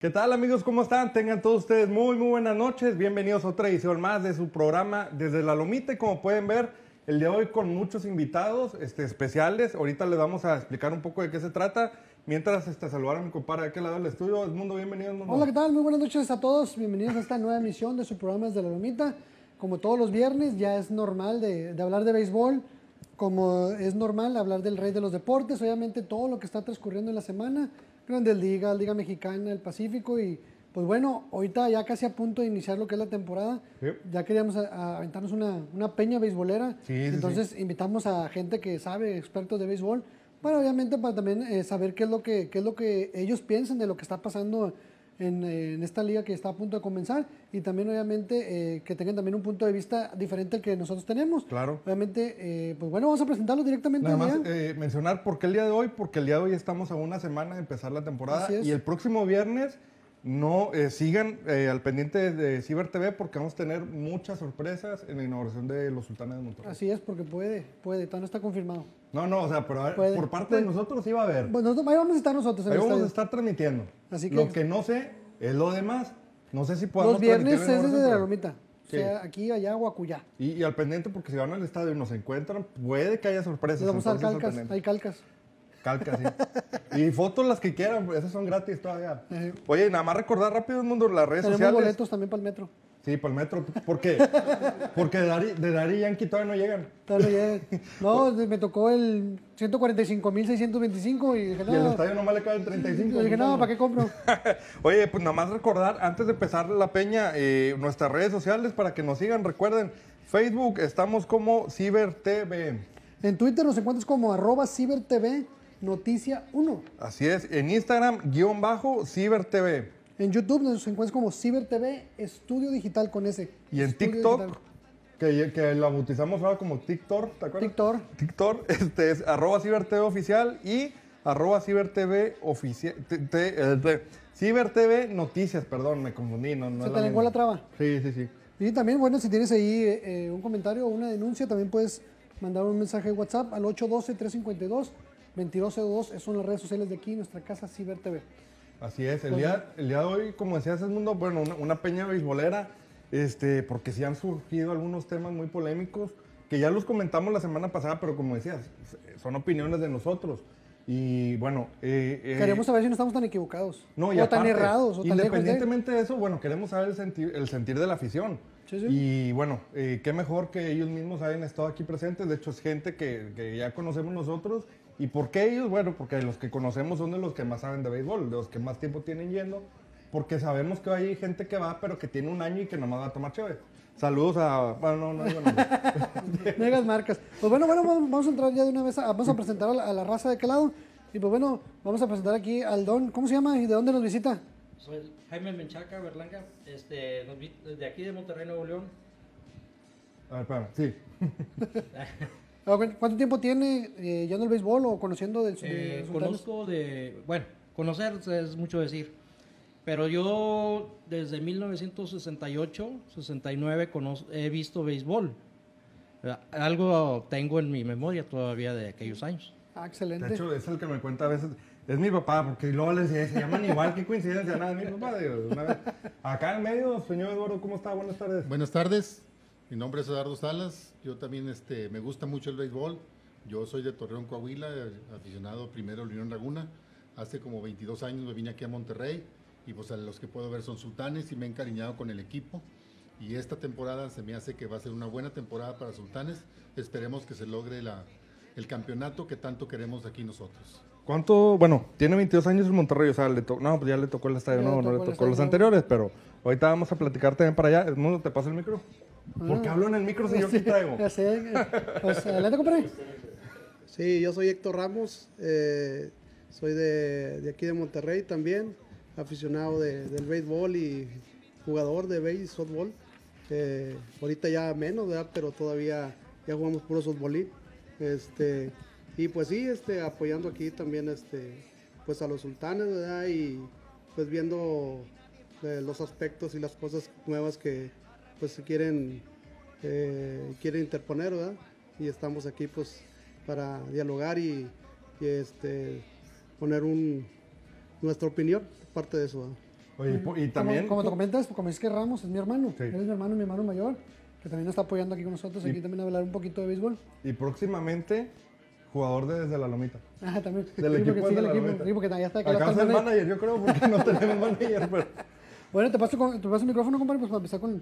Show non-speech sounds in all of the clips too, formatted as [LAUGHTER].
¿Qué tal amigos? ¿Cómo están? Tengan todos ustedes muy muy buenas noches. Bienvenidos a otra edición más de su programa Desde la Lomita. Y como pueden ver, el de hoy con muchos invitados este, especiales. Ahorita les vamos a explicar un poco de qué se trata. Mientras este, saludar a mi compadre de aquel lado del estudio. Mundo, bienvenido. Mundo. Hola, ¿qué tal? Muy buenas noches a todos. Bienvenidos a esta nueva emisión de su programa Desde la Lomita. Como todos los viernes, ya es normal de, de hablar de béisbol. Como es normal hablar del rey de los deportes. Obviamente todo lo que está transcurriendo en la semana Grandes Ligas, Liga Mexicana, el Pacífico y pues bueno, ahorita ya casi a punto de iniciar lo que es la temporada, Sí. ya queríamos a- a aventarnos una, una peña beisbolera, Sí, sí, entonces invitamos a gente que sabe, expertos de béisbol, bueno, obviamente para también eh, saber qué es, lo que, qué es lo que ellos piensan de lo que está pasando en, eh, en esta liga que está a punto de comenzar y también obviamente eh, que tengan también un punto de vista diferente al que nosotros tenemos. Claro. Obviamente, eh, pues bueno, vamos a presentarlos directamente. Nada más eh, mencionar por qué el día de hoy, porque el día de hoy estamos a una semana de empezar la temporada y el próximo viernes no eh, sigan eh, al pendiente de Ciber TV porque vamos a tener muchas sorpresas en la inauguración de los Sultanes de Monterrey. Así es, porque puede, puede, todavía no está confirmado. No, no, o sea, pero a ver, Puede, por parte puede. de nosotros sí va a haber. Bueno, ahí vamos a estar nosotros en Ahí el vamos a estar transmitiendo. Así que- Lo que no sé es lo demás. No sé si podemos Los viernes es desde la. O Sí. sea, aquí, allá o acullá. Y, y al pendiente, porque si van al estadio y nos encuentran, puede que haya sorpresas. Vamos a entonces calcas, hay calcas. Calcas, sí. y fotos las que quieran, pues, esas son gratis todavía. Oye, nada más recordar rápido, mundo, las redes Tenemos sociales. boletos también para el metro. Sí, para el metro. ¿Por qué? Porque de Dari, de Dari y Yankee todavía no llegan. Todavía no llegué. [LAUGHS] No, me tocó el 145.625 y dije, Y el no, estadio nomás le caben 35. y dije, no, ¿para qué compro? [LAUGHS] Oye, pues nada más recordar, antes de empezar la peña, eh, nuestras redes sociales para que nos sigan. Recuerden, Facebook estamos como CiberTV. En Twitter nos encuentras como arroba cibertv Noticia 1. Así es, en Instagram, guion bajo, CiberTV. En YouTube nos encuentras como CiberTV Estudio Digital con S. Y en TikTok, que, que, la bautizamos ahora como TikTok, ¿te acuerdas? TikTok. TikTok, [LAUGHS] este es arroba CiberTV oficial y arroba CiberTV oficial. Eh, CiberTV Noticias, perdón, me confundí. No, Se te lengua la traba. Sí, sí, sí. Y también, bueno, si tienes ahí eh, eh, un comentario o una denuncia, también puedes mandar un mensaje de WhatsApp al 812-352. 2202 son las redes sociales de aquí, nuestra casa Ciber TV. Así es, el, día, el día de hoy, como decías, el mundo, bueno, una, una peña beisbolera, este, porque sí han surgido algunos temas muy polémicos, que ya los comentamos la semana pasada, pero como decías, son opiniones de nosotros. Y bueno, eh, eh, queremos saber si no estamos tan equivocados. No, o aparte, tan errados. O independientemente tan de... eso, bueno, queremos saber el sentir, el sentir de la afición. Sí, sí. Y bueno, eh, qué mejor que ellos mismos hayan estado aquí presentes. De hecho, es gente que, que ya conocemos nosotros ¿Y por qué ellos? Bueno, porque los que conocemos son de los que más saben de béisbol, de los que más tiempo tienen yendo. Porque sabemos que hay gente que va, pero que tiene un año y que nomás va a tomar chévere. Saludos a... Bueno, no, no digo nada. [LAUGHS] Megas marcas. Pues bueno, bueno, vamos, a entrar ya de una vez, a- vamos a presentar a la, a la raza de aquel lado. Y pues bueno, vamos a presentar aquí al Don, ¿cómo se llama y de dónde nos visita? Soy Jaime Menchaca Berlanga, este, nos vi- de aquí de Monterrey, Nuevo León. A ver, espérame, sí. [LAUGHS] ¿Cuánto tiempo tiene eh, ya en el béisbol o conociendo del de Eh, conozco de, bueno, conocer es mucho decir, pero yo desde 1968, 69 conoz- he visto béisbol. Eh, Algo tengo en mi memoria todavía de aquellos años. Ah, De excelente. hecho, es el que me cuenta a veces. Es mi papá, porque luego les decía, se llaman igual, qué coincidencia, nada, es mi papá. digo, una vez. Acá en medio, señor Eduardo, ¿cómo está? Buenas tardes. Buenas tardes, mi nombre es Eduardo Salas, yo también este, me gusta mucho el béisbol, yo soy de Torreón, Coahuila, aficionado primero a Unión Laguna, hace como 22 años me vine aquí a Monterrey y pues a los que puedo ver son sultanes y me he encariñado con el equipo y esta temporada se me hace que va a ser una buena temporada para sultanes, esperemos que se logre la, el campeonato que tanto queremos aquí nosotros. ¿Cuánto? Bueno, tiene 22 años en Monterrey, o sea, le to- no, pues ya le tocó el estadio, Ya no, le no le tocó el tocó los anteriores, pero ahorita vamos a platicar también para allá. Edmundo, ¿te paso el micro? ¿Por qué hablo en el micro si yo aquí traigo? Sé. Pues adelante, compadre. Sí, yo soy Héctor Ramos, eh, soy de, de aquí de Monterrey también, aficionado de- del béisbol y jugador de béis y softball. Eh, ahorita ya menos, ¿verdad? pero todavía ya jugamos puro softball. Este, y pues sí, este, apoyando aquí también este, pues a los sultanes ¿verdad? y pues viendo eh, los aspectos y las cosas nuevas que pues se quieren, eh, quieren interponer, ¿verdad? Y estamos aquí pues para dialogar y, y, este, poner un, nuestra opinión parte de eso. ¿verdad? Oye, y también... Como, te comentas, como dices que Ramos es mi hermano. Sí. Él es mi hermano, mi hermano mayor, que también está apoyando aquí con nosotros. Aquí también a hablar un poquito de béisbol. Y próximamente, jugador de Desde la Lomita. [LAUGHS] Ah, también. Del Sí, equipo porque de sigue el la equipo. Lomita. Sí, porque ya está acá. Es el manager. manager, yo creo, porque no tenemos manager, pero... [LAUGHS] Bueno, te paso, con- te paso el micrófono, compadre, pues para empezar con,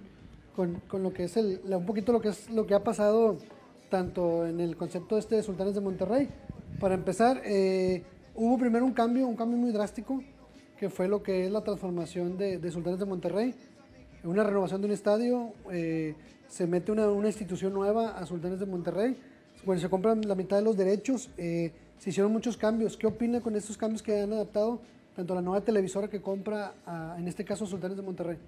con, lo que es el, un poquito lo que es lo que ha pasado tanto en el concepto este de Sultanes de Monterrey. Para empezar, eh, hubo primero un cambio, un cambio muy drástico, que fue lo que es la transformación de, Sultanes de Monterrey. Una renovación de un estadio, eh, se mete una, una institución nueva a Sultanes de Monterrey. Bueno, se compran la mitad de los derechos, eh, se hicieron muchos cambios. ¿Qué opina con estos cambios que han adaptado tanto la nueva televisora que compra, en este caso, Sultanes de Monterrey?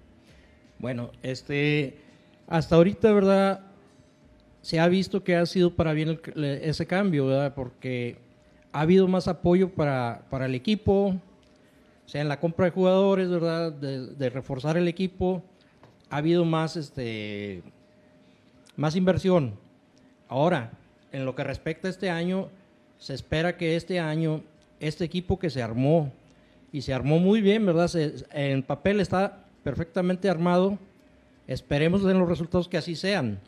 Bueno, este, hasta ahorita, ¿verdad? Se ha visto que ha sido para bien el- ese cambio, ¿verdad? Porque ha habido más apoyo para, para el equipo, o sea, en la compra de jugadores, ¿verdad? De, reforzar el equipo, ha habido más, este, más inversión. Ahora, en lo que respecta a este año, se espera que este año, este equipo que se armó, y se armó muy bien, ¿verdad? En papel está perfectamente armado. Esperemos en los resultados que así sean.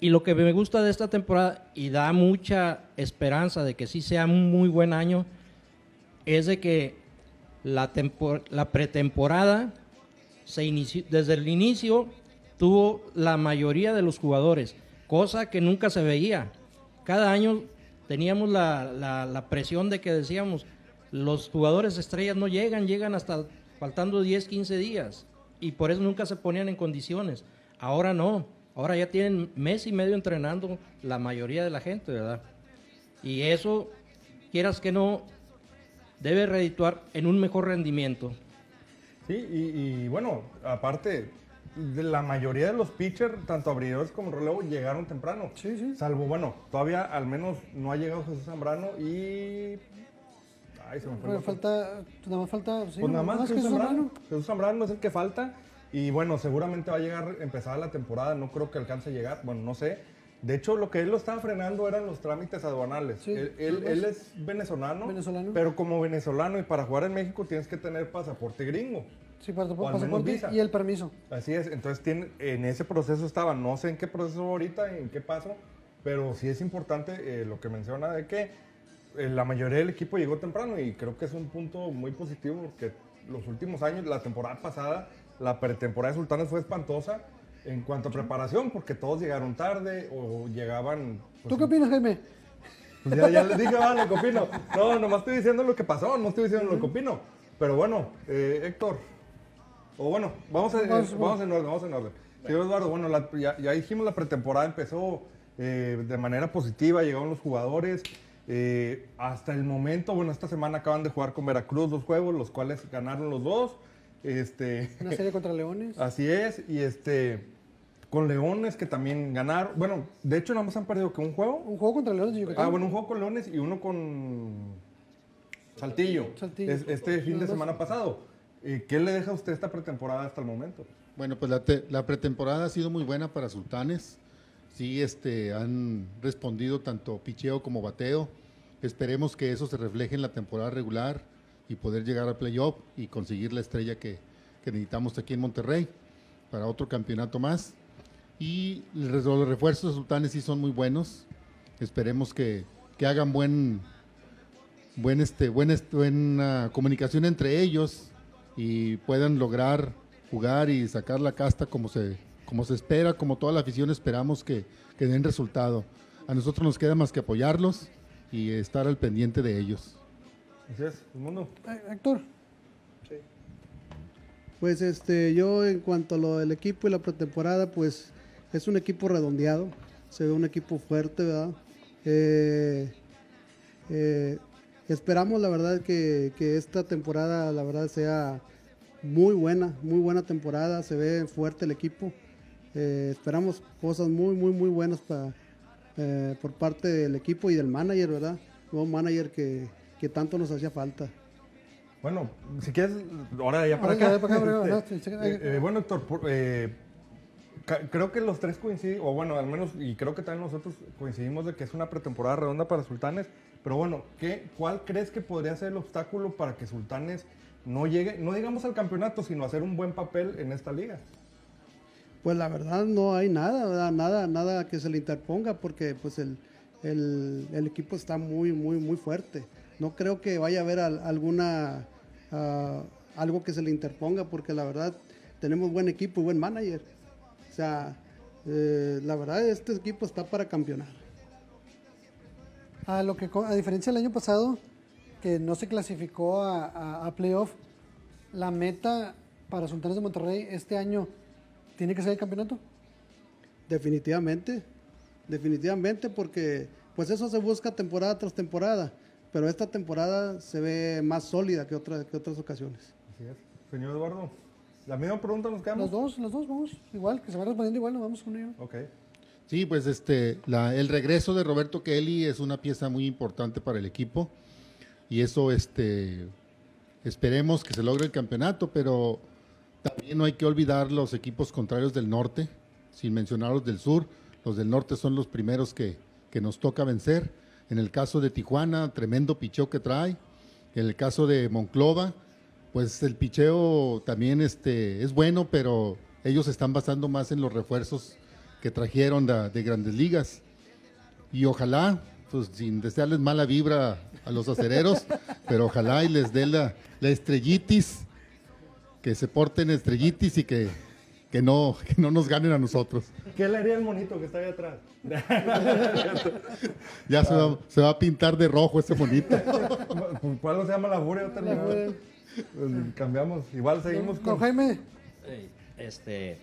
Y lo que me gusta de esta temporada y da mucha esperanza de que sí sea un muy buen año es de que la, tempor- la pretemporada se inició, desde el inicio tuvo la mayoría de los jugadores, cosa que nunca se veía. Cada año teníamos la presión de que decíamos, los jugadores estrellas no llegan, llegan hasta faltando 10, 15 días, y por eso nunca se ponían en condiciones. Ahora no, ahora ya tienen mes y medio entrenando la mayoría de la gente, ¿verdad? Y eso, quieras que no, debe redituar en un mejor rendimiento. Sí, y, y bueno, aparte, de la mayoría de los pitchers, tanto abridores como relevo, llegaron temprano. Sí, sí. Salvo, bueno, todavía al menos no ha llegado Jesús Zambrano y... Ay, se me fue falta, pues nada más falta, sí, Pues nada más Jesús Zambrano. Jesús Zambrano es el que falta. Y bueno, seguramente va a llegar empezada la temporada. No creo que alcance a llegar. Bueno, no sé. De hecho, lo que él lo estaba frenando eran los trámites aduanales. Sí, él, él- es venezolano, Venezolano. Pero como venezolano y para jugar en México tienes que tener pasaporte gringo. Sí, pasaporte y el permiso. Así es. Entonces, tiene, en ese proceso estaba. No sé en qué proceso ahorita, en qué paso. Pero sí es importante eh, lo que menciona de que la mayoría del equipo llegó temprano y creo que es un punto muy positivo porque los últimos años, la temporada pasada, la pretemporada de Sultanes fue espantosa en cuanto a preparación porque todos llegaron tarde o llegaban... pues, ¿Tú qué opinas, Jaime? pues ya, ya les dije, va, lo que opino. No, nomás estoy diciendo lo que pasó, no estoy diciendo lo que opino. Pero bueno, eh, Héctor, o bueno, vamos, a, eh, Vamos, vamos en orden, vamos en orden. Señor Eduardo, bueno, la- ya, ya dijimos la pretemporada empezó eh, de manera positiva, llegaron los jugadores. Eh, hasta el momento, bueno, esta semana acaban de jugar con Veracruz dos juegos, los cuales ganaron los dos. Este, [LAUGHS] Una serie contra Leones. [LAUGHS] Así es, y este, con Leones que también ganaron. Bueno, de hecho, nada más han perdido que un juego. Un juego contra Leones de Yucatán. Ah, bueno, un juego con Leones y uno con Saltillo. Saltillo. Es- este fin de semana pasado. Eh, ¿Qué le deja a usted esta pretemporada hasta el momento? Bueno, pues la, te- la pretemporada ha sido muy buena para Sultanes. Sí, este, han respondido tanto picheo como bateo. Esperemos que eso se refleje en la temporada regular y poder llegar al playoff y conseguir la estrella que, que necesitamos aquí en Monterrey para otro campeonato más. Y los refuerzos de Sultanes sí son muy buenos. Esperemos que, que hagan buen, buen este, buen est- buena comunicación entre ellos y puedan lograr jugar y sacar la casta como se, como se espera, como toda la afición esperamos que, que den resultado. A nosotros nos queda más que apoyarlos y estar al pendiente de ellos. Así es, el mundo. Eh, Héctor, Pues este, yo en cuanto a lo del equipo y la pretemporada, pues es un equipo redondeado, se ve un equipo fuerte, ¿verdad? Eh, eh, esperamos la verdad que, que esta temporada, la verdad, sea muy buena, muy buena temporada, se ve fuerte el equipo. Eh, esperamos cosas muy, muy, muy buenas para, eh, por parte del equipo y del manager, ¿verdad? Nuevo manager que, que tanto nos hacía falta. Bueno, si quieres, ahora ya para Ahora acá. Este, eh, eh, bueno, Héctor, por- eh, creo que los tres coinciden, o bueno, al menos, y creo que también nosotros coincidimos de que es una pretemporada redonda para Sultanes. Pero bueno, ¿qué, ¿cuál crees que podría ser el obstáculo para que Sultanes no llegue, no digamos al campeonato, sino a hacer un buen papel en esta liga? Pues la verdad no hay nada, nada, nada que se le interponga porque pues el, el, equipo está muy, muy, muy fuerte. No creo que vaya a haber al- alguna ah, algo que se le interponga porque la verdad tenemos buen equipo y buen manager. O sea, eh, la verdad este equipo está para campeonar. A, lo que, a diferencia del año pasado, que no se clasificó a, a- a playoff, la meta para Sultanes de Monterrey este año tiene que ser el campeonato. Definitivamente, definitivamente porque pues eso se busca temporada tras temporada, pero esta temporada se ve más sólida que, otra- que otras ocasiones. Así es. Señor Eduardo, la misma pregunta nos Los quedamos. dos, los dos, vamos, igual, que se va respondiendo igual, nos vamos con ello. Ok. Sí, pues este, la- el regreso de Roberto Kelly es una pieza muy importante para el equipo y eso, este, esperemos que se logre el campeonato, pero también no hay que olvidar los equipos contrarios del norte, sin mencionar los del sur. Los del norte son los primeros que, que nos toca vencer. En el caso de Tijuana, tremendo picheo que trae. En el caso de Monclova, pues el picheo también este, es bueno, pero ellos están basando más en los refuerzos que trajeron de, de grandes ligas. Y ojalá, pues sin desearles mala vibra a los acereros, [LAUGHS] pero ojalá y les dé la, la estrellitis, que se porten estrellitis y que, que, no, que no nos ganen a nosotros. ¿Qué le haría el monito que está ahí atrás? [LAUGHS] Ya se, va, se va a pintar de rojo ese monito. ¿Cuál se llama la furia? Otra La furia. Pues, cambiamos. Igual seguimos No, con... Jaime, Eh, Este,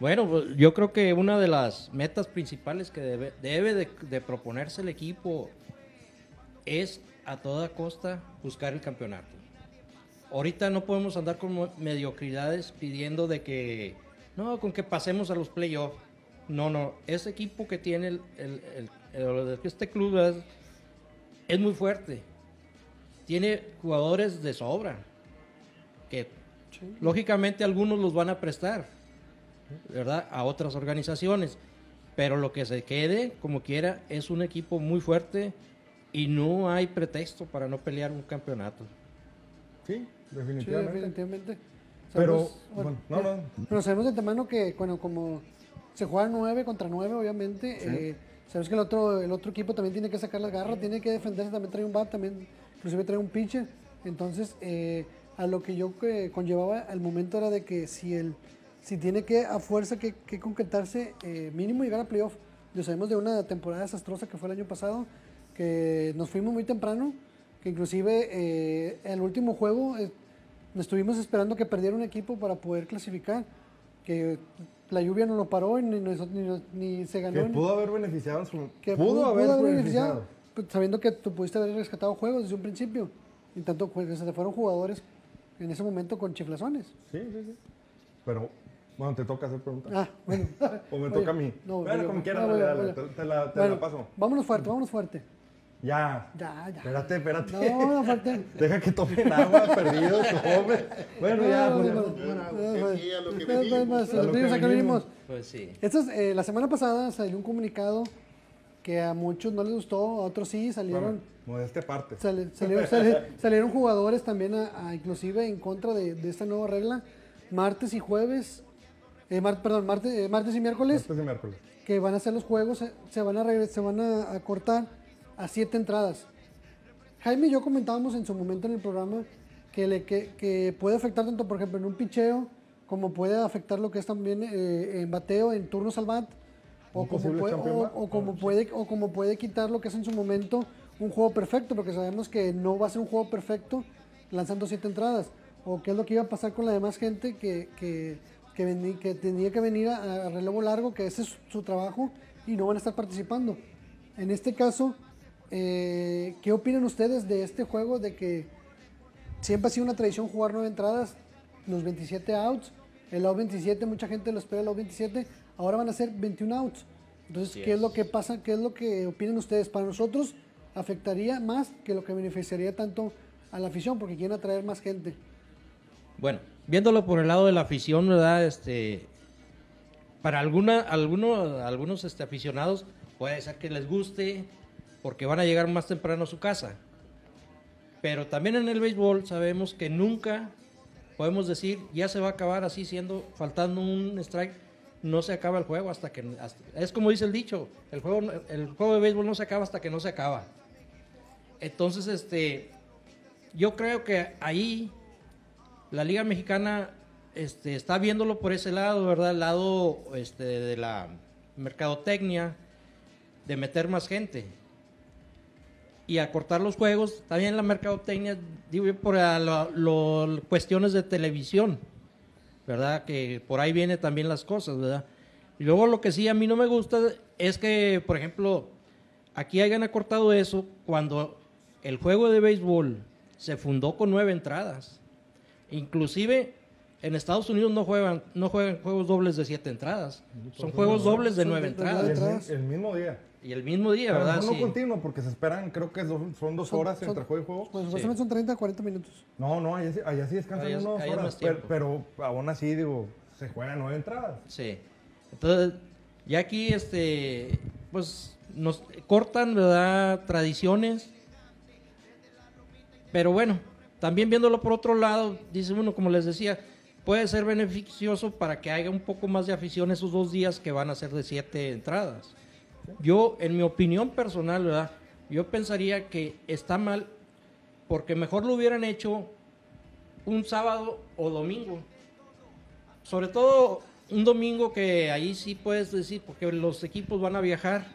bueno, pues, yo creo que una de las metas principales que debe, debe de, de proponerse el equipo es a toda costa buscar el campeonato. Ahorita no podemos andar con mediocridades pidiendo de que, no, con que pasemos a los playoffs. No, no, ese equipo que tiene el, el- el- el- este club es, es muy fuerte. Tiene jugadores de sobra. Que lógicamente algunos los van a prestar, ¿verdad? A otras organizaciones. Pero lo que se quede, como quiera, es un equipo muy fuerte y no hay pretexto para no pelear un campeonato. Sí, sí, definitivamente. definitivamente. Pero, Sabemos- bueno, no, no. Pero sabemos de antemano que, bueno, como se juega 9 contra 9, obviamente, eh, sabes que el otro, el otro equipo también tiene que sacar las garras, tiene que defenderse, también trae un bat, también inclusive trae un pitcher. Entonces, eh, a lo que yo que conllevaba al momento era de que si el si tiene que a fuerza que, que concretarse eh, mínimo llegar a playoff. Lo sabemos de una temporada desastrosa que fue el año pasado, que nos fuimos muy temprano, que inclusive eh, el último juego eh, estuvimos esperando que perdiera un equipo para poder clasificar, que la lluvia no lo paró y ni, nos- ni nos- ni se ganó. Que ni- pudo haber beneficiado en su... que pudo, haber, beneficiado. pues, sabiendo que tú pudiste haber rescatado juegos desde un principio. Y tanto pues, que se te fueron jugadores en ese momento con chiflazones. Sí, sí, sí. Pero, bueno, te toca hacer preguntas. Ah, bueno. [LAUGHS] O me Oye, toca a mí. no, bueno, como quieras, no, dale, oye, dale, te, te la, te Bueno, la paso. Vámonos fuerte, vámonos fuerte. Ya. Ya, ya. Espérate, espérate. No, no fuerte. [LAUGHS] Deja que tomen agua, perdido, joven. Bueno, ya, No, pues, ya. no, Bueno, no, es no, que a lo no, venimos. Pues sí. Es, eh, la semana pasada salió un comunicado que a muchos no les gustó, a otros sí, salieron, Bueno, modestia aparte. sale- salieron, [LAUGHS] sali- salieron jugadores también, a, a inclusive en contra de, de esta nueva regla, martes y jueves, eh, mar- perdón, martes, eh, martes y miércoles, Este es el miércoles. que van a hacer los juegos, se van a, regre- se van a, a cortar a siete entradas. Jaime y yo comentábamos en su momento en el programa que, le, que, que puede afectar tanto, por ejemplo, en un picheo, como puede afectar lo que es también eh, en bateo, en turnos al bat, o como, puede, o, o como puede, o como puede quitar lo que es en su momento un juego perfecto, porque sabemos que no va a ser un juego perfecto lanzando siete entradas. O qué es lo que iba a pasar con la demás gente que, que, que, vení- que tenía que venir a, a relevo largo, que ese es su trabajo, y no van a estar participando. En este caso, eh, ¿qué opinan ustedes de este juego? De que siempre ha sido una tradición jugar nueve entradas, los 27 outs. El out 27, mucha gente lo espera el out 27. Ahora van a ser 21 outs. Entonces, ¿qué es. es. lo que pasa? ¿Qué es lo que opinan ustedes? Para nosotros afectaría más que lo que beneficiaría tanto a la afición porque quieren atraer más gente. Bueno, viéndolo por el lado de la afición, ¿verdad? Este, para alguna, algunos, algunos este, aficionados puede ser que les guste porque van a llegar más temprano a su casa. Pero también en el béisbol sabemos que nunca podemos decir ya se va a acabar así siendo faltando un strike no se acaba el juego hasta que es como dice el dicho el juego el juego de béisbol no se acaba hasta que no se acaba. Entonces este yo creo que ahí la liga mexicana este, está viéndolo por ese lado verdad el lado este, de la mercadotecnia de meter más gente y acortar los juegos. También la mercadotecnia, digo yo, por a lo- lo- cuestiones de televisión, ¿verdad? Que por ahí vienen también las cosas, ¿verdad? Y luego lo que sí a mí no me gusta es que, por ejemplo, aquí hayan acortado eso cuando el juego de béisbol se fundó con nueve entradas. Inclusive en Estados Unidos no juegan, no juegan juegos dobles de siete entradas. Son juegos dobles de nueve entradas. el mismo día. Y el mismo día, Pero ¿verdad? no Sí. continuo, porque se esperan, creo que son, son dos Son- horas son- entre juego y juego. Pues supuestamente son 30 a 40 minutos. No, no, allá, sí- allá sí descansan Allá- unas allá horas. pero, pero aún así, digo, se juegan nueve entradas. Sí. Entonces, ya aquí, este, pues, nos cortan, ¿verdad? Tradiciones. Pero bueno, también viéndolo por otro lado, dice uno, como les decía, puede ser beneficioso para que haya un poco más de afición esos dos días que van a ser de siete entradas. Yo, en mi opinión personal, ¿verdad? Yo pensaría que está mal porque mejor lo hubieran hecho un sábado o domingo. Sobre todo un domingo que ahí sí puedes decir, porque los equipos van a viajar.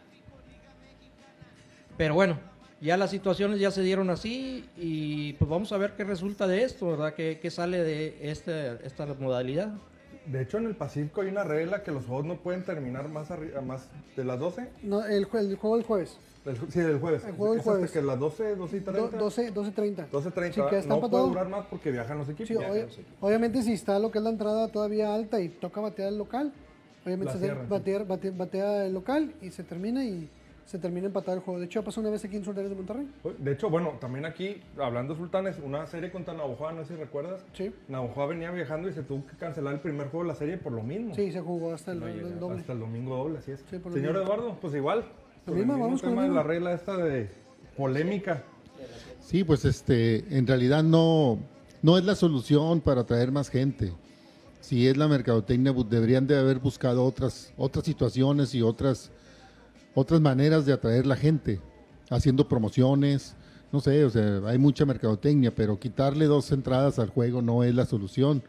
Pero bueno, ya las situaciones ya se dieron así y pues vamos a ver qué resulta de esto, ¿verdad? ¿Qué, qué sale de este, esta modalidad? De hecho, en el Pacífico hay una regla que los juegos no pueden terminar más, arri- más de las 12. No, el, jue- el juego del jueves. Ju- sí, del jueves. El juego del Es hasta jueves. que las 12, 12 y 30. Do- 12, 12.30. 12.30. Sí, que está no empatado. puede durar más porque viajan los equipos. Sí, obvia- obviamente si está lo que es la entrada todavía alta y toca batear el local, obviamente La se sí. batear- bate- batea el local y se termina y se termina empatado el juego. De hecho, pasó una vez aquí en Sultanes de Monterrey. De hecho, bueno, también aquí, hablando de Sultanes, una serie contra Navajoa, no sé si recuerdas. Sí. Navajoa venía viajando y se tuvo que cancelar el primer juego de la serie por lo mismo. Sí, se jugó hasta el, el doble. Hasta el domingo doble, así es. Sí, por lo Señor mismo. Eduardo, pues igual. por el mismo, mismo vamos con tema de mismo. la regla esta de polémica. Sí, pues este, en realidad no, no es la solución para atraer más gente. Si es la mercadotecnia, bu- deberían de haber buscado otras, otras situaciones y otras, otras maneras de atraer la gente, haciendo promociones, no sé, o sea, hay mucha mercadotecnia, pero quitarle dos entradas al juego no es la solución.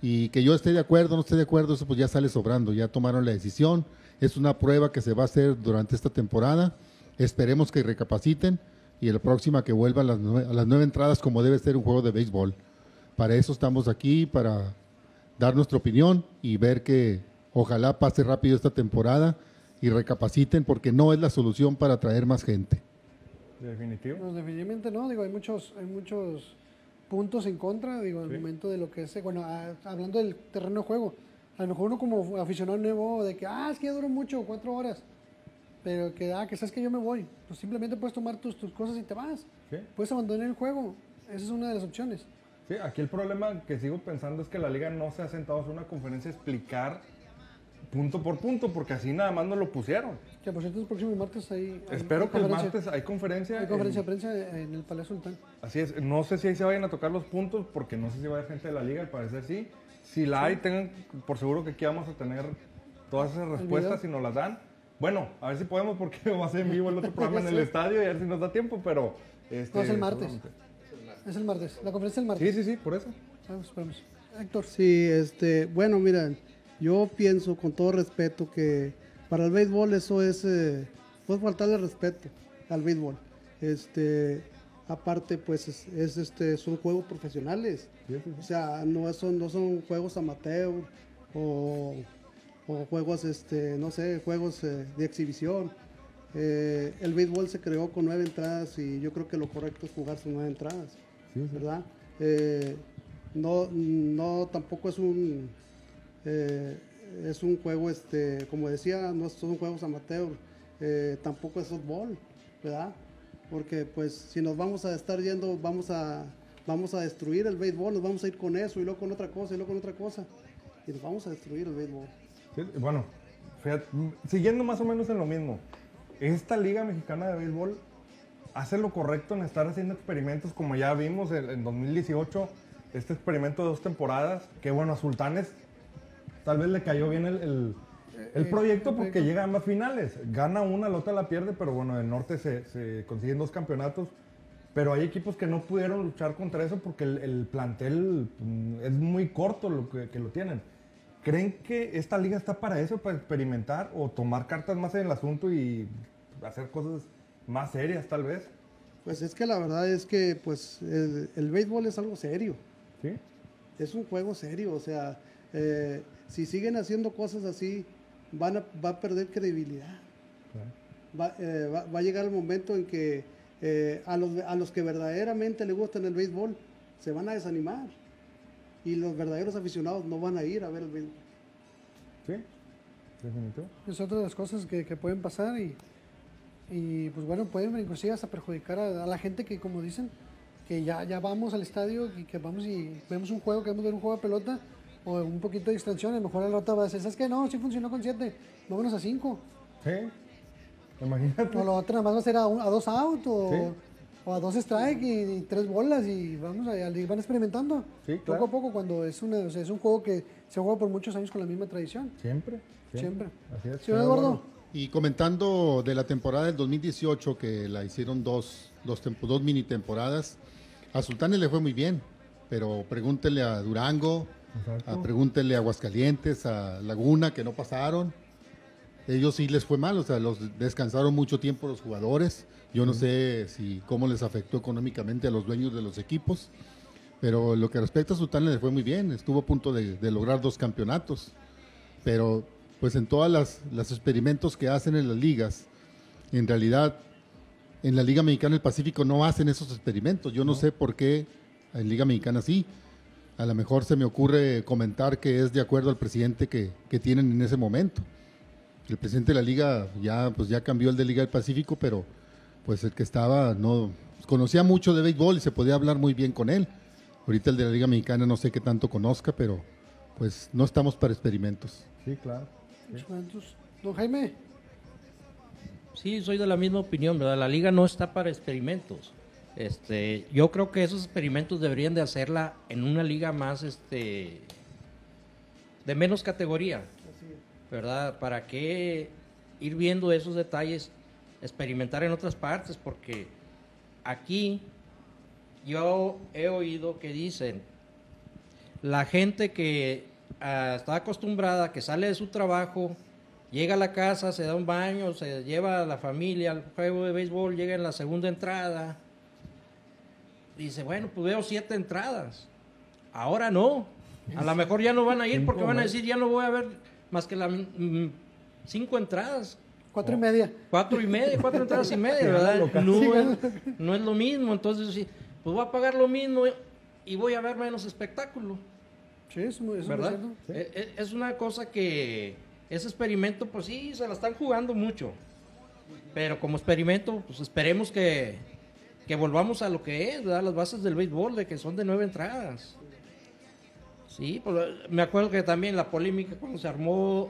Y que yo esté de acuerdo no esté de acuerdo, eso pues ya sale sobrando, ya tomaron la decisión, es una prueba que se va a hacer durante esta temporada, esperemos que recapaciten y la próxima que vuelva a las, nue- a las nueve entradas como debe ser un juego de béisbol. Para eso estamos aquí, para dar nuestra opinión y ver que ojalá pase rápido esta temporada y recapaciten porque no es la solución para atraer más gente. Definitivo. No, definitivamente no, digo, hay muchos, hay muchos puntos en contra, digo, al momento de lo que es, bueno, a- hablando del terreno de juego, a lo mejor uno como aficionado nuevo, de que, ah, es que ya duró mucho, cuatro horas, pero que, ah, que sabes que yo me voy, pues simplemente puedes tomar tus, tus cosas y te vas, Sí. puedes abandonar el juego, esa es una de las opciones. Sí, aquí el problema que sigo pensando es que la liga no se ha sentado a hacer una conferencia a explicar punto por punto, porque así nada más no lo pusieron. Que por cierto, el próximo martes hay, Espero hay que el conferencia- martes hay conferencia. Hay conferencia en- de prensa en el Palacio Sultán. Así es, no sé si ahí se vayan a tocar los puntos, porque no sé si va a haber gente de la liga, al parecer sí. Si la hay, tengan por seguro que aquí vamos a tener todas esas respuestas si nos las dan. Bueno, a ver si podemos, porque [LAUGHS] va a ser en vivo el otro programa en el [LAUGHS] estadio y a ver si nos da tiempo, pero... Este, No, es el martes. Es el martes, la conferencia es el martes. Sí, sí, sí, por eso. Vamos, esperamos. Héctor, Sí, este, bueno, mira, yo pienso con todo respeto que para el béisbol eso es, eh, puede faltarle respeto al béisbol. Este, aparte, pues es, es, este, son juegos profesionales. Sí, sí, O sea, no son, no son juegos amateur o, o juegos, este, no sé, juegos eh, de exhibición. Eh, el béisbol se creó con nueve entradas y yo creo que lo correcto es jugar nueve entradas, ¿verdad? Eh, no, no, tampoco es un, eh, es un juego, este, como decía, no son juegos amateur, eh, tampoco es fútbol, ¿verdad? Porque pues si nos vamos a estar yendo, vamos a, vamos a destruir el béisbol, nos vamos a ir con eso y luego con otra cosa y luego con otra cosa y nos vamos a destruir el béisbol. Bueno, siguiendo más o menos en lo mismo, esta Liga Mexicana de Béisbol hace lo correcto en estar haciendo experimentos como ya vimos en, en 2018, este experimento de dos temporadas, que bueno, Sultanes tal vez le cayó bien el, el- el Eh, proyecto el porque proyecto. llega a ambas finales. Gana una, la otra la pierde, pero bueno, el norte se, se consiguen dos campeonatos. Pero hay equipos que no pudieron luchar contra eso porque el, el plantel mm, es muy corto lo que, que lo tienen. ¿Creen que esta liga está para eso, para experimentar o tomar cartas más en el asunto y hacer cosas más serias tal vez? Pues es que la verdad es que pues el, el béisbol es algo serio, ¿Sí? es un juego serio, o sea, eh, si siguen haciendo cosas así, van a, va a perder credibilidad. Va, eh, va- va a llegar el momento en que eh, a, los, a los que verdaderamente les gustan el béisbol se van a desanimar y los verdaderos aficionados no van a ir a ver el béisbol. ¿Sí? Definitivo. Es otra de las cosas que, que pueden pasar y, y pues bueno, pueden inclusive hasta perjudicar a, a la gente que como dicen, que ya, ya vamos al estadio y que vamos y vemos un juego, queremos ver un juego de pelota o un poquito de distracción, a lo mejor al rato va a decir, ¿sabes qué? No, sí funcionó con siete, vámonos a cinco. ¿Sí? Imagínate. O lo otro nada más va a ser a, un- a dos out o, Sí. o a dos strike y, y tres bolas y vamos a, y van experimentando. Sí, Poco claro. a poco cuando es, una, o sea, es un juego que se juega por muchos años con la misma tradición. Siempre. Siempre. Así es. ¿Sí, Eduardo? Y comentando de la temporada del 2018, que la hicieron dos, dos, tempo- dos mini temporadas, a Sultanes le fue muy bien, pero pregúntenle a Durango. A, pregúntenle a Aguascalientes, a Laguna, que no pasaron. Ellos sí les fue mal, o sea, los descansaron mucho tiempo los jugadores. Yo no sé si cómo les afectó económicamente a los dueños de los equipos, pero lo que respecta a Sultanes le fue muy bien, estuvo a punto de, de lograr dos campeonatos pero pues en todas las, los experimentos que hacen en las ligas, en realidad en la Liga Mexicana del Pacífico no hacen esos experimentos. Yo no, sé por qué en Liga Mexicana sí. A lo mejor se me ocurre comentar que es de acuerdo al presidente que, que tienen en ese momento. El presidente de la liga ya pues ya cambió el de Liga del Pacífico, pero pues el que estaba no conocía mucho de béisbol y se podía hablar muy bien con él. Ahorita el de la Liga Mexicana no sé qué tanto conozca, pero pues no estamos para experimentos. Sí, claro. Entonces, Don Jaime, Sí, soy de la misma opinión, ¿verdad? La liga no está para experimentos. Este, yo creo que esos experimentos deberían de hacerla en una liga más, este, de menos categoría, ¿verdad? ¿Para qué ir viendo esos detalles, experimentar en otras partes? Porque aquí yo he oído que dicen, la gente que ah, está acostumbrada, que sale de su trabajo, llega a la casa, se da un baño, se lleva a la familia al juego de béisbol, llega en la segunda entrada, dice, bueno, pues veo siete entradas. Ahora no. A lo mejor ya no van a ir porque van a decir, ya no voy a ver más que las mm, cinco entradas. cuatro y media. Cuatro y media, cuatro entradas y media, [LAUGHS] ¿verdad? No, es- no es lo mismo. Entonces, sí, pues voy a pagar lo mismo y voy a ver menos espectáculo. Sí, es muy ¿verdad? cierto. E- e- Es una cosa que ese experimento, pues sí, se la están jugando mucho. Pero como experimento, pues esperemos que, que volvamos a lo que es, ¿verdad? Las bases del béisbol, de que son de nueve entradas. Sí, pues me acuerdo que también la polémica cuando se armó,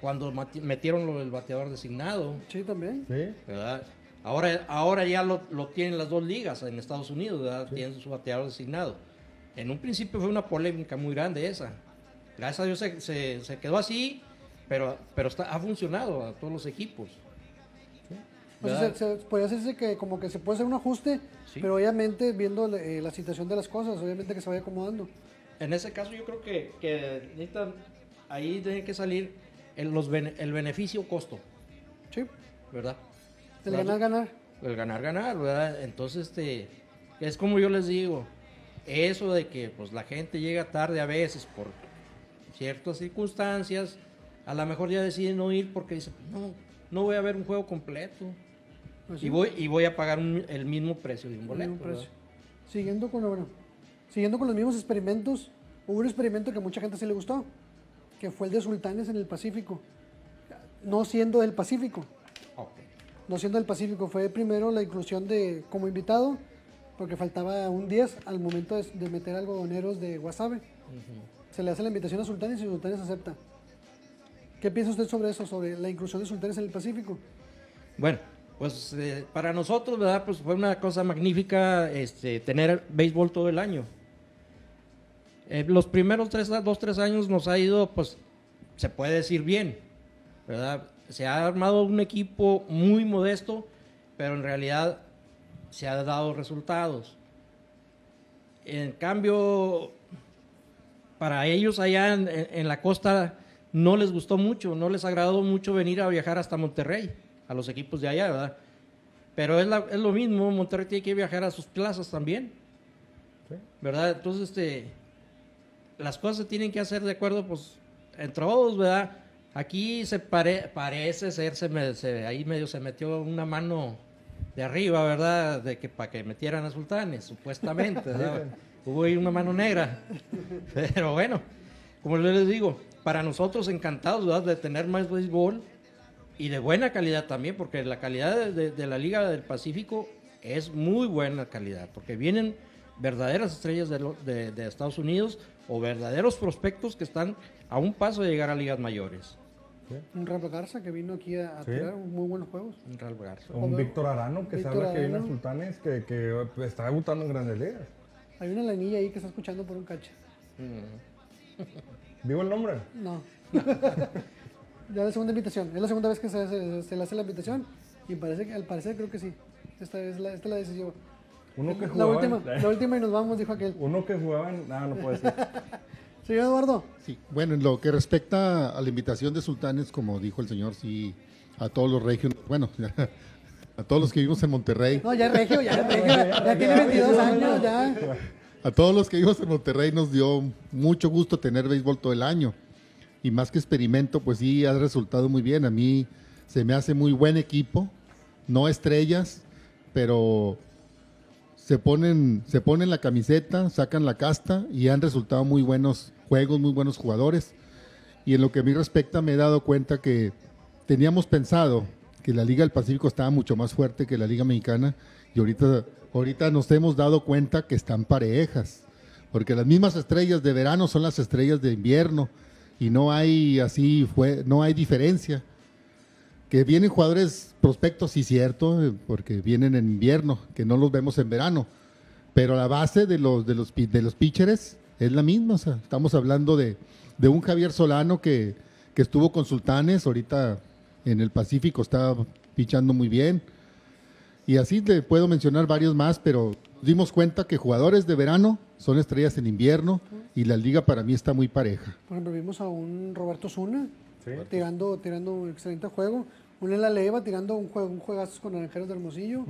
cuando metieron lo del bateador designado, Sí, también. Sí. ¿verdad? Ahora, ahora ya lo, lo tienen las dos ligas en Estados Unidos, ¿verdad? Tienen su bateador designado. En un principio fue una polémica muy grande esa. Gracias a Dios se, se- se quedó así, pero, pero está, ha funcionado a todos los equipos. O sea, ¿verdad? se, se- podría hacerse que como que se puede hacer un ajuste, Sí. pero obviamente viendo eh, la situación de las cosas, obviamente que se vaya acomodando. En ese caso yo creo que, que necesitan, ahí tiene que salir el, los el beneficio-costo, Sí, ¿verdad? el ganar, ganar. el ganar ganar, ¿verdad? Entonces este es como yo les digo, eso de que pues la gente llega tarde a veces por ciertas circunstancias, a lo mejor ya deciden no ir porque dicen, no, no voy a ver un juego completo Pues y voy y voy a pagar un- el mismo precio de un boleto. mismo ¿verdad? precio. Siguiendo con, bueno, siguiendo con los mismos experimentos, hubo un experimento que a mucha gente sí le gustó, que fue el de sultanes en el Pacífico. No siendo del Pacífico, no siendo del Pacífico, fue primero la inclusión de como invitado, porque faltaba un 10 al momento de, de meter algodoneros de Guasave. Se le hace la invitación a Sultanes y Sultanes acepta. ¿Qué piensa usted sobre eso, sobre la inclusión de Sultanes en el Pacífico? Bueno, Pues eh, para nosotros, ¿verdad? Pues fue una cosa magnífica este, tener béisbol todo el año. Eh, los primeros tres, dos, tres años nos ha ido, pues, se puede decir bien, ¿verdad? Se ha armado un equipo muy modesto, pero en realidad se ha dado resultados. En cambio, para ellos allá en, en la costa no les gustó mucho, no les agradó mucho venir a viajar hasta Monterrey, a los equipos de allá, ¿verdad? Pero es, es lo mismo, Monterrey tiene que viajar a sus plazas también, ¿verdad? Entonces, este, las cosas se tienen que hacer de acuerdo, pues, entre todos, ¿verdad? Aquí se parece ser, se, ahí medio se metió una mano de arriba, ¿verdad? De que para que metieran a sultanes, supuestamente. [LAUGHS] Hubo ahí una mano negra. Pero bueno, como les digo, para nosotros encantados, ¿verdad? De tener más béisbol y de buena calidad también, porque la calidad de, la Liga del Pacífico es muy buena calidad, porque vienen verdaderas estrellas de, de Estados Unidos o verdaderos prospectos que están a un paso de llegar a ligas mayores. Un Real Garza que vino aquí a, tirar muy buenos juegos. Un Real Garza. Un Víctor Arano que sabe que viene a Sultanes que, que, está debutando en grandes ligas. Hay una lanilla ahí que está escuchando por un cache. ¿Vivo el nombre? No. [LAUGHS] ya la segunda invitación. Es la segunda vez que se, le hace la invitación y parece que al parecer creo que sí. Esta es la, esta es la decisión. Uno que la última, la última y nos vamos, dijo aquel. Uno que jugaba en... No, no puede ser. [LAUGHS] Señor Eduardo. Sí, bueno, en lo que respecta a la invitación de sultanes, como dijo el señor, sí, a todos los regios, bueno, [LAUGHS] a todos los que vivimos en Monterrey. No, ya es regio, ya es regio, [LAUGHS] ya tiene 22 años, ya. A todos los que vivimos en Monterrey nos dio mucho gusto tener béisbol todo el año. Y más que experimento, pues sí, ha resultado muy bien. A mí se me hace muy buen equipo, no estrellas, pero se ponen, se ponen la camiseta, sacan la casta y han resultado muy buenos juegos, muy buenos jugadores. Y en lo que a mí respecta me he dado cuenta que teníamos pensado que la Liga del Pacífico estaba mucho más fuerte que la Liga Mexicana y ahorita, ahorita nos hemos dado cuenta que están parejas, porque las mismas estrellas de verano son las estrellas de invierno y no hay así, fue, no hay diferencia. Que vienen jugadores prospectos, sí cierto, porque vienen en invierno, que no los vemos en verano, pero la base de los, de los, de los pitchers es la misma. O sea, estamos hablando de, un Javier Solano que, estuvo con Sultanes, ahorita en el Pacífico está pichando muy bien. Y así te puedo mencionar varios más, pero dimos cuenta que jugadores de verano son estrellas en invierno y la liga para mí está muy pareja. Por ejemplo, vimos a un Roberto Zuna tirando, tirando un excelente juego. Un la Leiva tirando un, juego, un juegazo con Naranjeros de Hermosillo.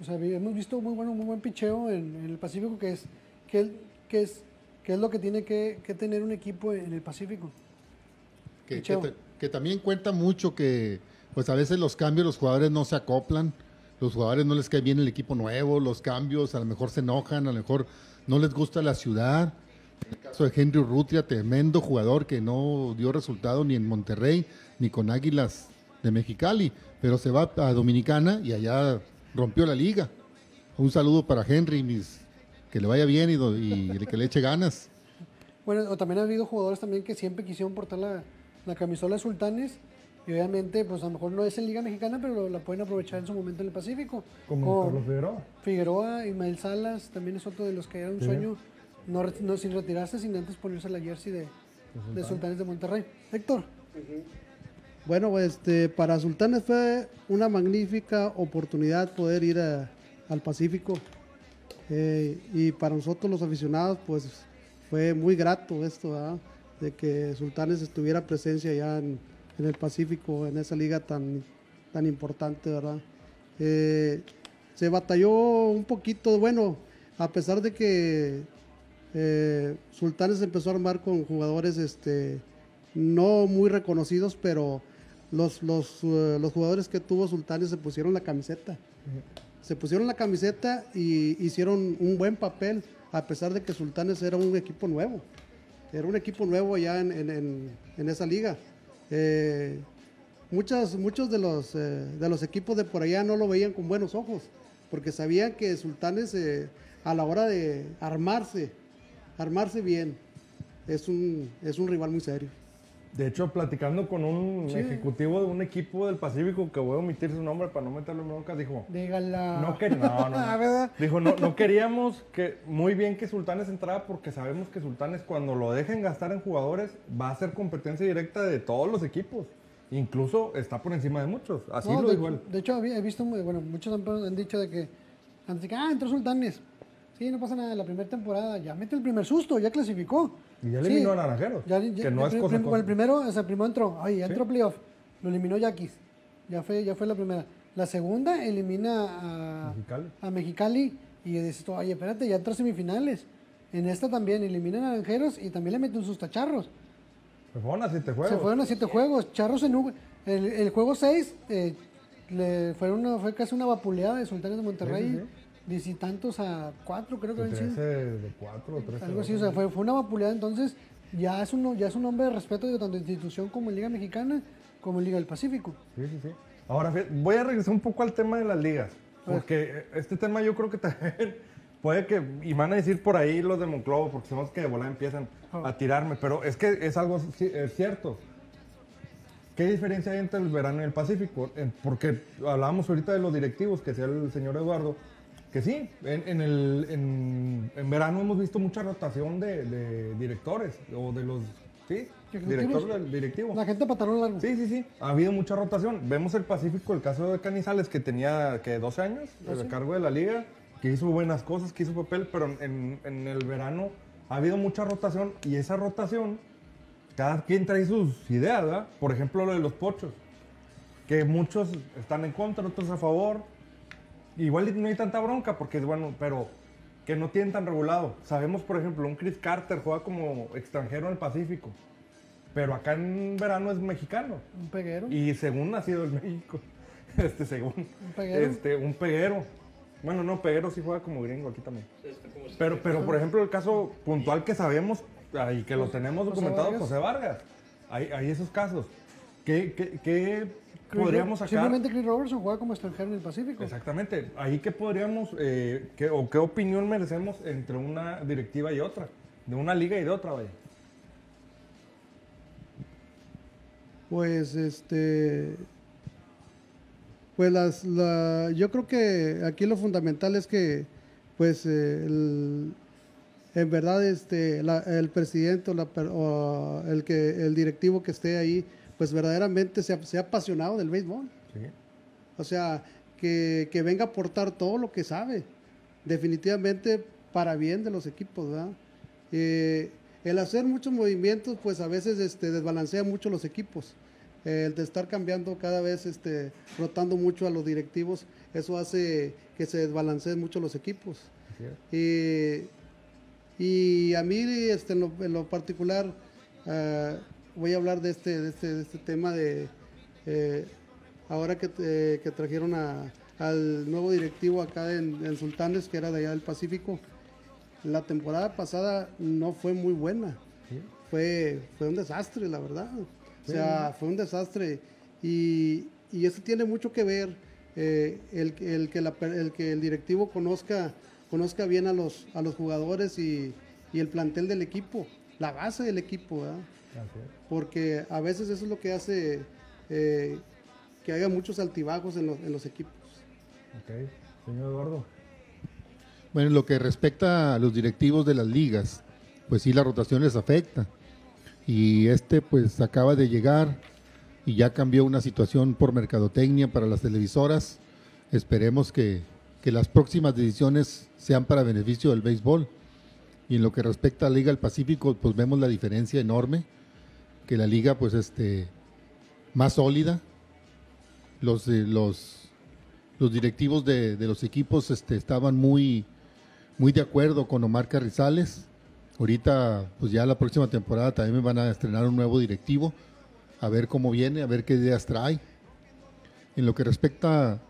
O sea, hemos visto muy bueno, muy buen picheo en, el Pacífico, que es, que, que es ¿Qué es lo que tiene que, tener un equipo en el Pacífico? Que, también cuenta mucho que pues a veces los cambios, los jugadores no se acoplan, los jugadores no les cae bien el equipo nuevo, los cambios a lo mejor se enojan, a lo mejor no les gusta la ciudad. En el caso de Henry Urrutia, tremendo jugador que no dio resultado ni en Monterrey ni con Águilas de Mexicali, pero se va a Dominicana y allá rompió la liga. Un saludo para Henry, mis que le vaya bien y, y que le eche ganas. Bueno, también ha habido jugadores también que siempre quisieron portar la, camisola de Sultanes y obviamente, pues a lo mejor no es en Liga Mexicana, pero la pueden aprovechar en su momento en el Pacífico. Como, Carlos Figueroa. Figueroa, Ismael Salas, también es otro de los que era un sueño no, sin retirarse, sin antes ponerse la jersey de, Sultanes de Monterrey. Héctor. Bueno, este, para Sultanes fue una magnífica oportunidad poder ir al Pacífico. Eh, y para nosotros los aficionados, pues fue muy grato esto, de que Sultanes estuviera presencia ya en, el Pacífico, en esa liga tan, tan importante, ¿verdad? Eh, se batalló un poquito, bueno, a pesar de que eh, Sultanes empezó a armar con jugadores este, no muy reconocidos, pero los, los, los jugadores que tuvo Sultanes se pusieron la camiseta se pusieron la camiseta y hicieron un buen papel, a pesar de que Sultanes era un equipo nuevo. Era un equipo nuevo ya en, esa liga. Eh, muchos de los, eh, de los equipos de por allá no lo veían con buenos ojos, porque sabían que Sultanes eh, a la hora de armarse, armarse bien, es un, es un rival muy serio. De hecho, platicando con un Sí. ejecutivo de un equipo del Pacífico, que voy a omitir su nombre para no meterlo en bronca, dijo, Dígala. no, que, no, no, no. [LAUGHS] Ah. Dijo, no, no queríamos que muy bien que Sultanes entrara porque sabemos que Sultanes cuando lo dejen gastar en jugadores va a ser competencia directa de todos los equipos. Incluso está por encima de muchos. Así No, lo de, dijo él. de hecho, he visto, muy- bueno, muchos han, han dicho de que, antes de que, ah, entró Sultanes. Sí, no pasa nada, la primera temporada ya mete el primer susto, ya clasificó. Y ya Sí, eliminó a Naranjeros. ya- ya- que no es cosa. El primero, o sea, el primero entró, ay, ya Sí. entró playoff, lo eliminó Yaquis. Ya fue, ya fue la primera. La segunda elimina a Mexicali. a Mexicali y dices oye, espérate, ya entró semifinales. En esta también elimina a Naranjeros y también le mete un susto a Charros. Se fueron a siete juegos. Se fueron a siete juegos. Charros en un- el, el juego 6 le fue, una, fue casi una vapuleada de Sultanes de Monterrey. Sí, sí, Diez y tantos a cuatro, creo que habían sido. 13, de 4 o 13. Algo así, o sea, fue, fue una vapuleada. Entonces, ya es, un, ya es un hombre de respeto de tanto institución como en Liga Mexicana como en Liga del Pacífico. Sí, sí, sí. Ahora, voy a regresar un poco al tema de las ligas. Porque este tema yo creo que [LAUGHS] también puede que, y van a decir por ahí los de Monclova, porque somos que de volada empiezan a tirarme, pero es que es algo es cierto. ¿Qué diferencia hay entre el verano y el Pacífico? Porque hablábamos ahorita de los directivos, que sea el señor Eduardo, que sí, en, en el, en, en verano hemos visto mucha rotación de, de directores, o de los, sí, director del directivo. La gente patrón largo. Sí, sí, sí. Ha habido mucha rotación. Vemos el Pacífico, el caso de Canizales, que tenía que 12 años a cargo de la liga, que hizo buenas cosas, que hizo papel, pero en, en el verano ha habido mucha rotación y esa rotación, cada quien trae sus ideas, ¿verdad? Por ejemplo, lo de los pochos, que muchos están en contra, otros a favor. Igual no hay tanta bronca, porque es bueno, pero que no tienen tan regulado. Sabemos, por ejemplo, un Chris Carter juega como extranjero en el Pacífico, pero acá en verano es mexicano. Un peguero. Y según nacido en México. [LAUGHS] Este, según. Un peguero. Este, un peguero. Bueno, no, peguero sí juega como gringo aquí también. Pero, pero por ejemplo, el caso puntual que sabemos y que lo tenemos José documentado, Vargas. José Vargas. Hay, hay esos casos. ¿Qué, qué, qué Chris podríamos sacar? Simplemente Chris Robertson juega como extranjero en el Pacífico. Exactamente. Ahí qué podríamos, eh, qué, o qué opinión merecemos entre una directiva y otra. De una liga y de otra, vaya. Pues este. Pues las, la, yo creo que aquí lo fundamental es que, pues, eh, el- en verdad, este, la- el presidente o, la o el que el directivo que esté ahí, pues verdaderamente se ha, se ha apasionado del béisbol. Sí. O sea, que, que venga a aportar todo lo que sabe, definitivamente para bien de los equipos, ¿verdad? Eh, el hacer muchos movimientos, pues a veces este, desbalancea mucho los equipos. Eh, el de estar cambiando cada vez, este, rotando mucho a los directivos, eso hace que se desbalanceen mucho los equipos. Así es. Y, y a mí, este, en, lo, en lo particular, ah, voy a hablar de este, de este, de este tema de eh, ahora que, te- que trajeron a- al nuevo directivo acá en, en Sultanes, que era de allá del Pacífico. La temporada pasada no fue muy buena. Fue, fue un desastre, la verdad. O sea, fue un desastre. Y, y eso tiene mucho que ver eh, el, que- el, que la per- el que el directivo conozca, conozca bien a los, a los jugadores y, y el plantel del equipo, la base del equipo, ¿verdad? Porque a veces eso es lo que hace eh, que haya muchos altibajos en los, en los equipos. Ok. Señor Eduardo. Bueno, en lo que respecta a los directivos de las ligas, pues sí, la rotación les afecta. Y este pues acaba de llegar y ya cambió una situación por mercadotecnia para las televisoras. Esperemos que, que las próximas decisiones sean para beneficio del béisbol. Y en lo que respecta a la Liga del Pacífico, pues vemos la diferencia enorme, que la liga pues este más sólida, los, eh, los, los directivos de, de los equipos este, estaban muy, muy de acuerdo con Omar Carrizales. Ahorita, pues ya la próxima temporada también me van a estrenar un nuevo directivo, a ver cómo viene, a ver qué ideas trae. En lo que respecta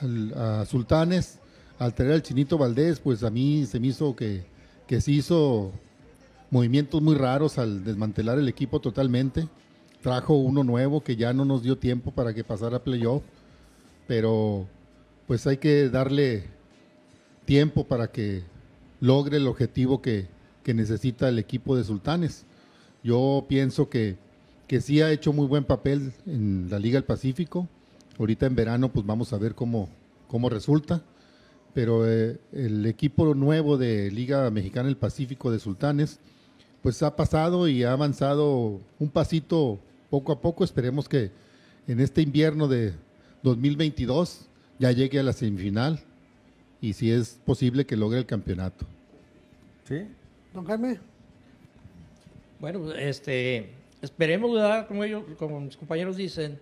al- a Sultanes, al traer al Chinito Valdés, pues a mí se me hizo que, que se hizo movimientos muy raros al desmantelar el equipo totalmente. Trajo uno nuevo que ya no nos dio tiempo para que pasara playoff, pero pues hay que darle tiempo para que logre el objetivo que, que necesita el equipo de Sultanes. Yo pienso que, que sí ha hecho muy buen papel en la Liga del Pacífico. Ahorita en verano pues vamos a ver cómo, cómo resulta. Pero eh, el equipo nuevo de Liga Mexicana del Pacífico de Sultanes pues ha pasado y ha avanzado un pasito poco a poco. Esperemos que en este invierno de 2022 ya llegue a la semifinal y si es posible que logre el campeonato. ¿Sí? Don Jaime, Bueno, este, esperemos, ¿verdad? Como, ellos, como mis compañeros dicen,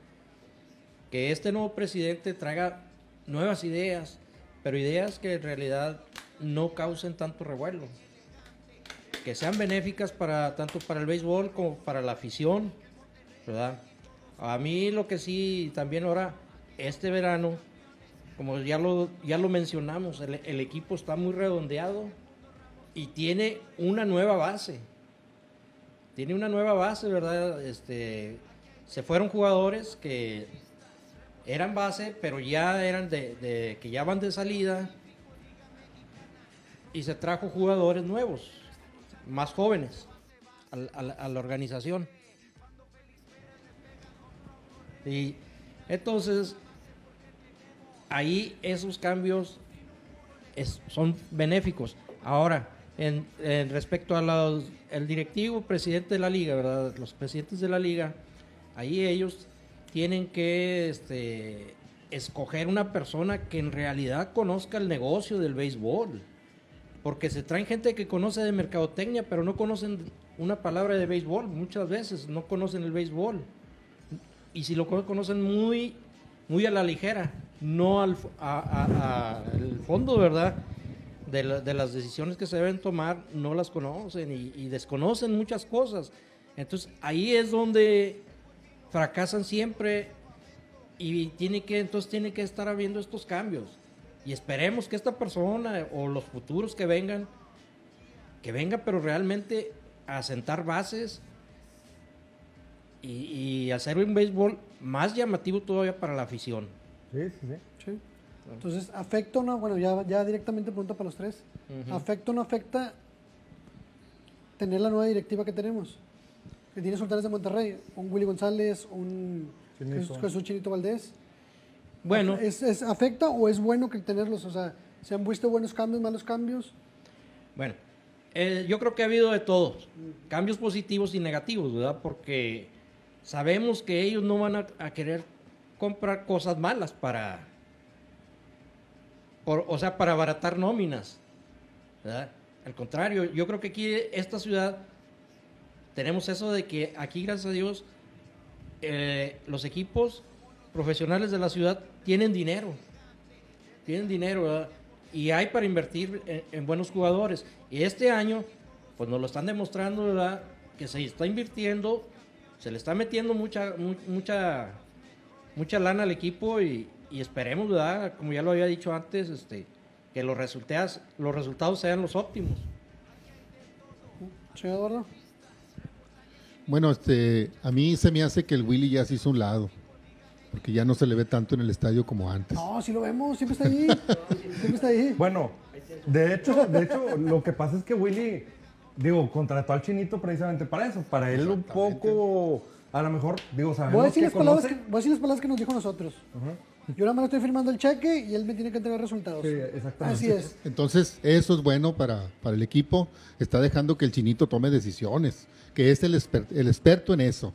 que este nuevo presidente traiga nuevas ideas, pero ideas que en realidad no causen tanto revuelo, que sean benéficas para tanto para el béisbol como para la afición, ¿verdad? A mí lo que sí también ahora este verano, como ya lo ya lo mencionamos, el, el equipo está muy redondeado y tiene una nueva base tiene una nueva base, ¿verdad? Este, se fueron jugadores que eran base, pero ya eran de, de- que ya van de salida y se trajo jugadores nuevos, más jóvenes, al- a la organización. Y entonces ahí esos cambios es- son benéficos. Ahora, en, en respecto al directivo presidente de la liga, ¿verdad? Los presidentes de la liga, ahí ellos tienen que este, escoger una persona que en realidad conozca el negocio del béisbol. Porque se traen gente que conoce de mercadotecnia, pero no conocen una palabra de béisbol. Muchas veces no conocen el béisbol. Y si lo cono- conocen muy, muy a la ligera, no al, fondo, ¿verdad? De las decisiones que se deben tomar, no las conocen y, y desconocen muchas cosas. Entonces ahí es donde fracasan siempre y tiene que, entonces tiene que estar habiendo estos cambios. Y esperemos que esta persona o los futuros que vengan, que venga pero realmente a sentar bases y, y hacer un béisbol más llamativo todavía para la afición. Sí, sí, sí. Sí. Entonces, ¿afecta o no? Bueno, ya, ya directamente pregunta para los tres. ¿Afecta o no afecta tener la nueva directiva que tenemos? Que tiene Sultanes de Monterrey, un Willy González, un Jesús Chinito Valdés. Bueno, ¿Es, es- ¿Afecta o es bueno que tenerlos? O sea, ¿se han visto buenos cambios, malos cambios? Bueno, eh, yo creo que ha habido de todo, cambios positivos y negativos, ¿verdad? Porque sabemos que ellos no van a, a querer comprar cosas malas para, por- o sea, para abaratar nóminas, ¿verdad? Al contrario, yo creo que aquí esta ciudad tenemos eso de que aquí, gracias a Dios, eh, los equipos profesionales de la ciudad tienen dinero tienen dinero ¿verdad? y hay para invertir en, en buenos jugadores. Y este año, pues nos lo están demostrando, ¿verdad? Que se está invirtiendo, se le está metiendo mucha, mu- mucha, mucha lana al equipo y, y esperemos, ¿verdad? Como ya lo había dicho antes, este, que los resultados, los resultados sean los óptimos. Señor. Bueno, este, a mí se me hace que el Willy ya se hizo un lado, porque ya no se le ve tanto en el estadio como antes. No, sí lo vemos, siempre está ahí. siempre está ahí. Bueno, de hecho, de hecho, lo que pasa es que Willy, digo, contrató al chinito precisamente para eso, para él un poco, a lo mejor, digo, sabemos Voy a, decir que las palabras que, voy a decir las palabras que nos dijo nosotros. Yo nada más estoy firmando el cheque y él me tiene que entregar resultados. Sí, exactamente. Así es. Entonces, eso es bueno para, para el equipo. Está dejando que el chinito tome decisiones, que es el, exper- el experto en eso.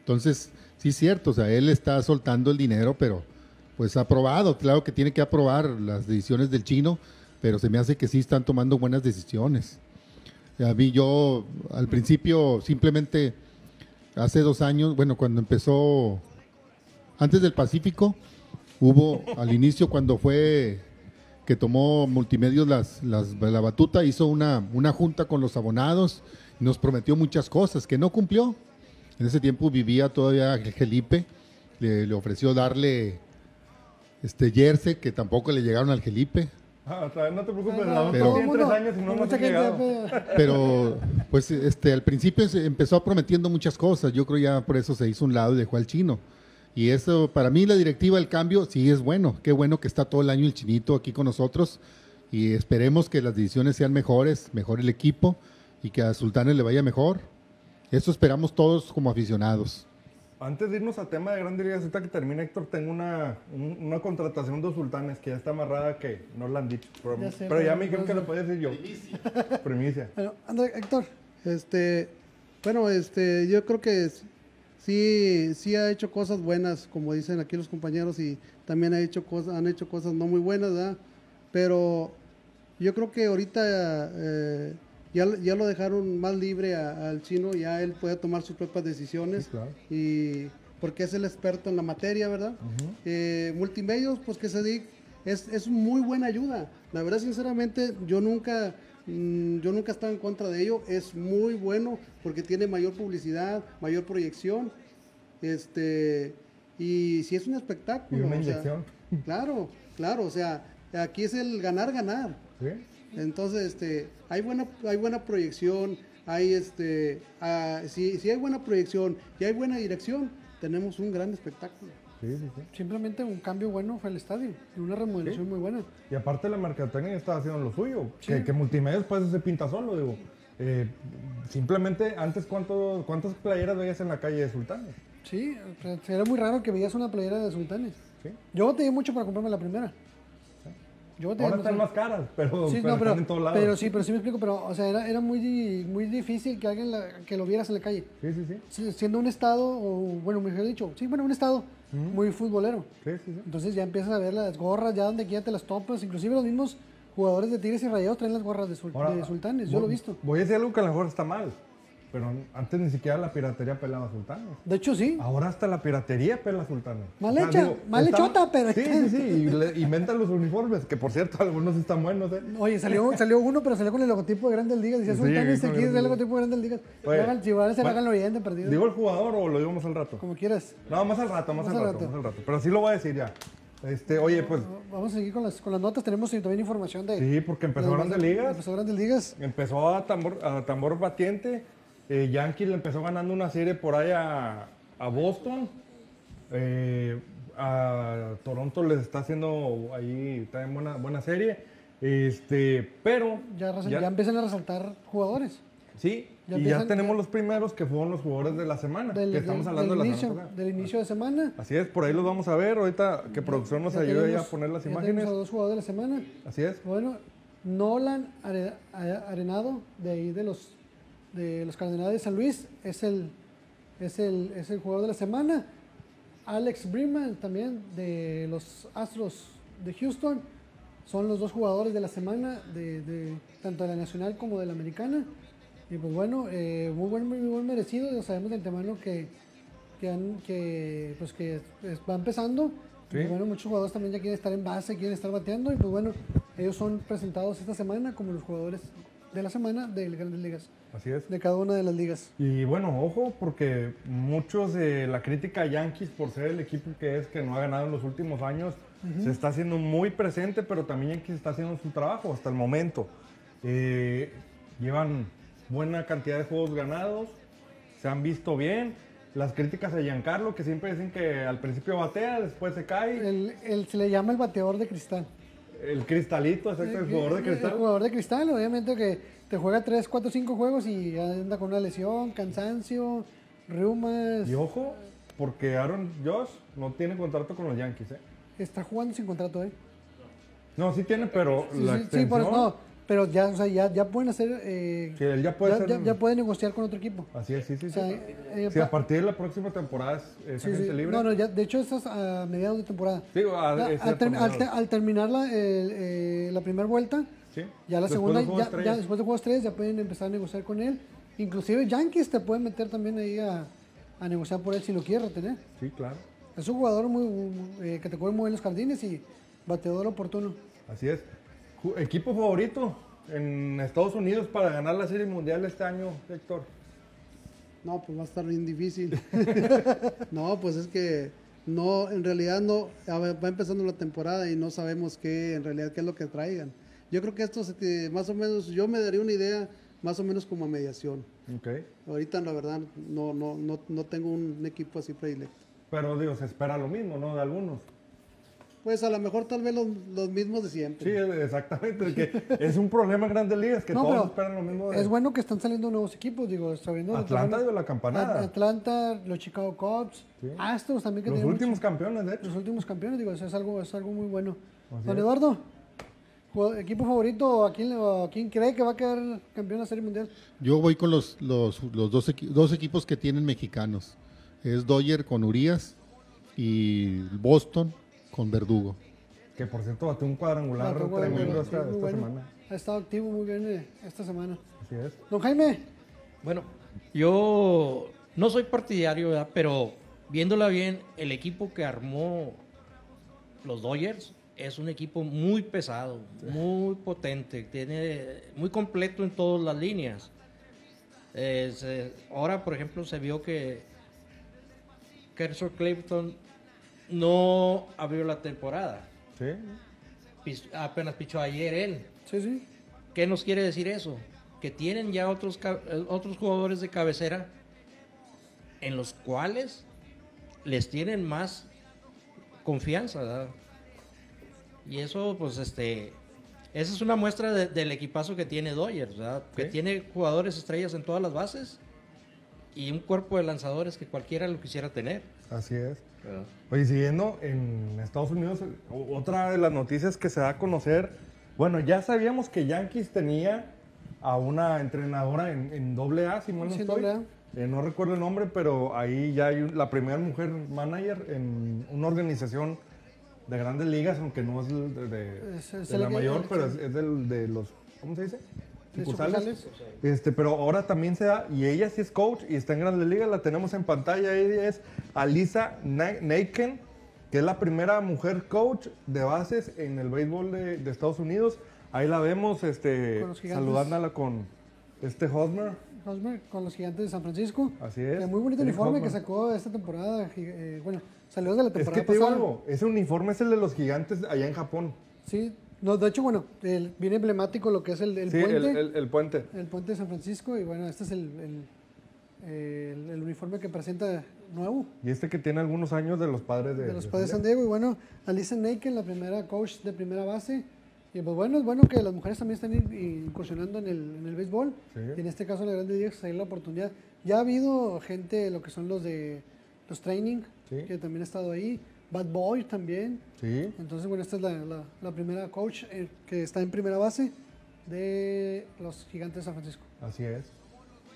Entonces, sí es cierto, o sea, él está soltando el dinero, pero pues ha aprobado. Claro que tiene que aprobar las decisiones del chino, pero se me hace que sí están tomando buenas decisiones. A mí yo, al principio, simplemente, hace dos años, bueno, cuando empezó, antes del Pacífico, hubo al inicio cuando fue que tomó Multimedios las, las- la batuta, hizo una, una junta con los abonados y nos prometió muchas cosas que no cumplió. En ese tiempo vivía todavía el Gelipe, le, le ofreció darle este jersey que tampoco le llegaron al Gelipe, Ah, no te preocupes, No, Pero- tres años y no mucha gente, pues, [LAUGHS] pero pues este al principio se empezó prometiendo muchas cosas, yo creo ya por eso se hizo un lado y dejó al chino. Y eso, para mí la directiva del cambio sí es bueno, qué bueno que está todo el año el chinito aquí con nosotros. Y esperemos que las decisiones sean mejores, mejor el equipo y que a Sultanes le vaya mejor. Eso esperamos todos como aficionados. Antes de irnos a tema de Grandes Ligas, ahorita que termine Héctor, tengo una, un- una contratación de los sultanes que ya está amarrada que no la han dicho. Pero Ya sé, pero ya pero me dijeron no que lo podía decir yo. Primicia. Bueno, anda, Héctor. Este, bueno, este, yo creo que sí, sí ha hecho cosas buenas, como dicen aquí los compañeros, y también ha hecho cosas, han hecho cosas no muy buenas, ¿verdad? Pero yo creo que ahorita eh, ya, lo- ya lo dejaron más libre a- al chino, ya él puede tomar sus propias decisiones Sí, claro. y porque es el experto en la materia, ¿verdad? Eh, multimedios, pues que se dedique, es, es muy buena ayuda. La verdad, sinceramente, yo nunca, mm, yo nunca estaba en contra de ello. Es muy bueno porque tiene mayor publicidad, mayor proyección. Este, y si es un Y espectáculo. una o sea, inyección. claro, claro, o sea, aquí es el ganar, ganar. ¿Sí? Entonces, este, hay buena, hay buena proyección, hay este, ah, si, si hay buena proyección y hay buena dirección, tenemos un gran espectáculo. Sí, sí, sí. Simplemente un cambio bueno fue el estadio. Y una remodelación Sí. muy buena. Y aparte la mercadotecnia está haciendo lo suyo. Sí. Que, que multimedia después se pinta solo, digo. Eh, simplemente, antes, ¿cuánto, ¿cuántas playeras veías en la calle de sultanes? Sí, era muy raro que veías una playera de sultanes. ¿Sí? Yo batallé mucho para comprarme la primera. Yo Ahora están más caras, pero, Sí, pero no, pero, están en todos lados. pero sí, pero sí me explico, pero o sea, era, era muy, muy difícil que alguien la- que lo vieras en la calle. Sí, sí, sí. Si- Siendo un estado, o bueno, mejor dicho, sí, bueno, un estado muy futbolero. Sí, sí, sí. Entonces ya empiezas a ver las gorras, ya donde quiera te las topas, inclusive los mismos jugadores de Tigres y Rayados traen las gorras de, sul- Ahora, de sultanes, yo lo he visto. Voy a decir algo que a lo mejor está mal, pero antes ni siquiera la piratería pelaba sultanes. De hecho, sí. Ahora hasta la piratería pela sultanes. Mal hecha, mal está- hechota, pero- Sí, sí, sí, y le- inventan los uniformes, que por cierto algunos están buenos, ¿eh? Oye, salió, salió uno, pero salió con el logotipo de Grandes Ligas. Decía Sí, Sultanes, con aquí el- es el logotipo de Grandes Ligas. Oye, Hagan- hacer, bueno, de perdido. ¿Digo el jugador o lo digo más al rato? como quieras. No, más al rato, más, Más al al rato, rato. más al rato. Pero sí lo voy a decir ya. Este, oye, pues Vamos a seguir con las, con las notas. Tenemos también información de. sí, porque empezó de- Grandes Ligas, Empezó Grandes Ligas. empezó a tambor, a tambor batiente. Eh, Yankees le empezó ganando una serie por ahí a, a Boston. Eh, a Toronto les está haciendo ahí también buena, buena serie. Este, pero Ya, ya- ya empiezan a resaltar jugadores. sí, ya y ya tenemos los primeros que fueron los jugadores de la semana. Del, que estamos hablando del de la inicio, semana del inicio de semana. Así es, por ahí los vamos a ver. Ahorita que producción nos ayude a poner las imágenes. a dos jugadores de la semana. Así es. Bueno, Nolan Arenado, de ahí de los, de los Cardenales de San Luis, es el, es, el, es el jugador de la semana. Alex Briman, también de los Astros de Houston, son los dos jugadores de la semana, de, de- tanto de la nacional como de la americana. Y pues bueno, eh, muy buen, muy buen merecido. Ya sabemos de antemano que, que, han- que, pues que va empezando. Sí. Y bueno, muchos jugadores también ya quieren estar en base, quieren estar bateando. Y pues bueno, ellos son presentados esta semana como los jugadores de la semana de las grandes ligas, Así es. de cada una de las ligas. Y bueno, ojo, porque muchos de la crítica a Yankees por ser el equipo que es, que no ha ganado en los últimos años, se está haciendo muy presente, pero también Yankees está haciendo su trabajo hasta el momento. Eh, llevan buena cantidad de juegos ganados, se han visto bien. Las críticas a Giancarlo, que siempre dicen que al principio batea, después se cae. El, el- se le llama el bateador de cristal. El cristalito, exacto, el jugador de El cristal. jugador de cristal, obviamente que te juega 3, 4, 5 juegos y anda con una lesión, cansancio, reumas. Y ojo, porque Aaron Josh no tiene contrato con los Yankees, ¿eh? Está jugando sin contrato, ¿eh? No, sí tiene, pero Sí, la sí, sí, extensión... por eso no, pero ya, o sea, ya, ya pueden hacer. eh, Sí, él ya puede ya, ser- ya- ya puede negociar con otro equipo. Así es, sí, sí, O sí. eh, Sí, pa- a partir de la próxima temporada es, es sí, agente libre. No, no, ya, de hecho, estás a mediados de temporada. Digo, a- Ya, al, ter- al te- mediados. al terminar la, eh, la primera vuelta, Sí. ya la Después segunda, juego ya, después de juegos 3, ya pueden empezar a negociar con él. Inclusive Yankees te pueden meter también ahí a, a negociar por él si lo quiere retener. Sí, claro. Es un jugador muy, eh, que te muy bien los jardines y bateador oportuno. Así es. ¿Equipo favorito en Estados Unidos para ganar la Serie Mundial este año, Héctor? No, pues va a estar bien difícil. [LAUGHS] no, pues es que no, en realidad no, va empezando la temporada y no sabemos qué, en realidad qué es lo que traigan. Yo creo que esto se más o menos, yo me daría una idea más o menos como a mediación. Ok. Ahorita la verdad no, no, no, no tengo un equipo así predilecto. Pero digo, se espera lo mismo, ¿no? De algunos. Pues a lo mejor tal vez los, los mismos de siempre. Sí, exactamente. que es un problema en grandes ligas que No, todos esperan lo mismo. de- Es bueno que están saliendo nuevos equipos, digo, sabiendo Atlanta dio la campanada. Atlanta, los Chicago Cubs, Sí. Astros también que Los últimos campeones, de hecho. los últimos campeones, digo, eso es algo, es algo muy bueno. Así Don es. Eduardo, equipo favorito, ¿a quién, le- a quién cree que va a quedar campeón de la Serie Mundial? Yo voy con los, los, los dos, equi- dos equipos que tienen mexicanos. Es Dodger con Urias y Boston con Verdugo. Que por cierto batió un cuadrangular tremendo esta, muy esta bueno. semana. Ha estado activo muy bien eh, esta semana. Así es. Don Jaime, Bueno, yo no soy partidario, ¿verdad? pero viéndola bien, el equipo que armó los Dodgers es un equipo muy pesado, muy potente, tiene muy completo en todas las líneas. Eh, se- ahora, por ejemplo, se vio que Kershaw Clifton no abrió la temporada. Sí. Pis- apenas pichó ayer él. sí, sí. ¿Qué nos quiere decir eso? Que tienen ya otros, eh, otros jugadores de cabecera en los cuales les tienen más confianza, ¿verdad? Y eso, pues, este, esa es una muestra de- del equipazo que tiene Dodgers, ¿verdad? Que tiene jugadores estrellas en todas las bases y un cuerpo de lanzadores que cualquiera lo quisiera tener. Así es. Oye, siguiendo en Estados Unidos, otra de las noticias que se da a conocer, bueno, ya sabíamos que Yankees tenía a una entrenadora en, en AA, si mal no Sí, estoy. Eh, no recuerdo el nombre, pero ahí ya hay la primera mujer manager en una organización de grandes ligas, aunque no es de, de- Es- es de el la que- mayor, pero es, es del- de los, ¿cómo se dice? Sucursales. Este, pero ahora también se da, y ella sí es coach y está en Grandes Ligas, la tenemos en pantalla, ella es Alisa Na- Naken, que es la primera mujer coach de bases en el béisbol de, de Estados Unidos. Ahí la vemos, este, saludándola con este Hosmer, Hosmer con los gigantes de San Francisco. así es. Muy bonito Eric uniforme que sacó esta temporada. eh, bueno, salió de la Es temporada que te digo pasada. algo, ese uniforme es el de los gigantes allá en Japón. Sí, no, de hecho, bueno, el, bien emblemático lo que es el, el sí, puente. el, El, el- el puente. puente de San Francisco. Y bueno, este es el, el, el- el uniforme que presenta nuevo Y este que tiene algunos años de los padres de, de los de padres de San Diego. Y bueno, Alisa Naken, la primera coach de primera base. Y pues bueno, es bueno que las mujeres también estén in- incursionando en el, en el béisbol. Sí. Y en este caso, la Grande Liga, se da la oportunidad. Ya ha habido gente, lo que son los de los training, Sí. que también ha estado ahí. Bad Boy también. Sí, Entonces, bueno, esta es la, la- la primera coach eh, que está en primera base de los gigantes de San Francisco. Así es.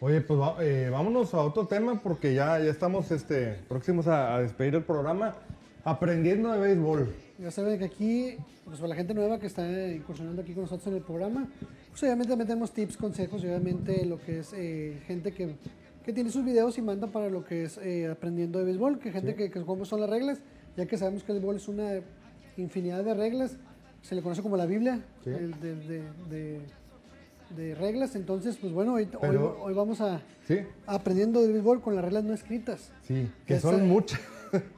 Oye, pues va- eh, vámonos a otro tema porque ya, ya estamos este, próximos a, a despedir el programa. Aprendiendo de béisbol. Ya saben que aquí, pues para la gente nueva que está incursionando aquí con nosotros en el programa, pues obviamente también tenemos tips, consejos y obviamente lo que es eh, gente que, que tiene sus videos y manda para lo que es eh, aprendiendo de béisbol, que gente que, que cómo son las reglas, ya que sabemos que el béisbol es una infinidad de reglas, se le conoce como la Biblia Sí. el de, de- de- de reglas, entonces pues bueno, hoy, Pero- hoy, hoy vamos a Sí, aprendiendo de béisbol con las reglas no escritas. sí, que Esa- son muchas. [LAUGHS]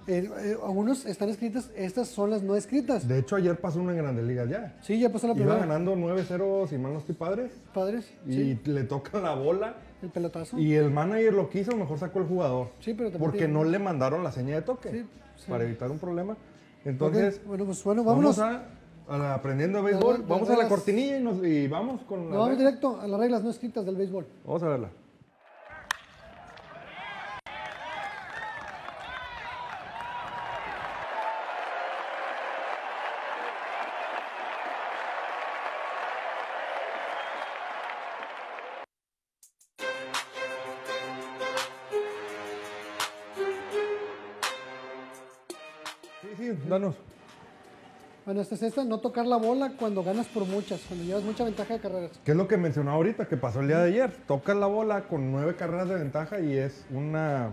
Eh, eh, algunos están escritas, estas son las no escritas. De hecho, ayer pasó una en Grandes Ligas ya. Sí, ya pasó la Iba primera. ganando 9-0, si mal no estoy padres. Padres, Y sí, le toca la bola. El pelotazo. Y el manager lo quiso, mejor sacó el jugador. Sí, pero también Porque tiene- no le mandaron la seña de toque. Sí, sí. Para evitar un problema. Entonces, bueno, pues bueno, vámonos. vamos a, a la aprendiendo de béisbol. Las- vamos las a la cortinilla y, nos, y vamos con Nos vamos directo a las reglas no escritas del béisbol. Vamos a verla. Danos. Bueno, esta es esta, no tocar la bola cuando ganas por muchas, cuando llevas mucha ventaja de carreras. ¿Qué es lo que mencionaba ahorita? Que pasó el día de ayer. Toca la bola con nueve carreras de ventaja y es una...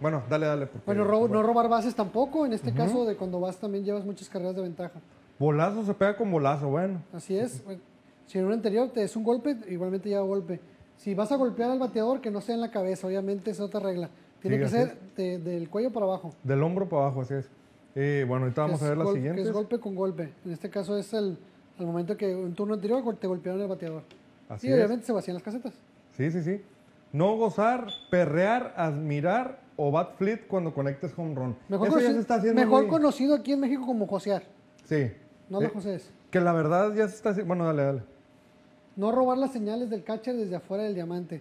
Bueno, dale, dale. porque- Bueno, ro- no robar bases tampoco, en este caso de cuando vas también llevas muchas carreras de ventaja. Bolazo se pega con bolazo, bueno. Así es. Bueno, si en un anterior te es un golpe, igualmente lleva golpe. Si vas a golpear al bateador, que no sea en la cabeza, obviamente es otra regla. Tiene Sí, que ser de- del cuello para abajo. Del hombro para abajo, así es. Eh, bueno, ahorita vamos a ver las gol- siguientes. Que es golpe con golpe. En este caso es el, momento que un turno anterior te golpearon el bateador. Así y es. obviamente se vacían las casetas. Sí, sí, sí. No gozar, perrear, admirar o bat flip cuando conectes home run. Mejor, Eso ya conocido, se está haciendo mejor muy- conocido aquí en México como josear. Sí. No lo Eh, José. Que la verdad ya se está haciendo. Bueno, dale, dale. No robar las señales del catcher desde afuera del diamante.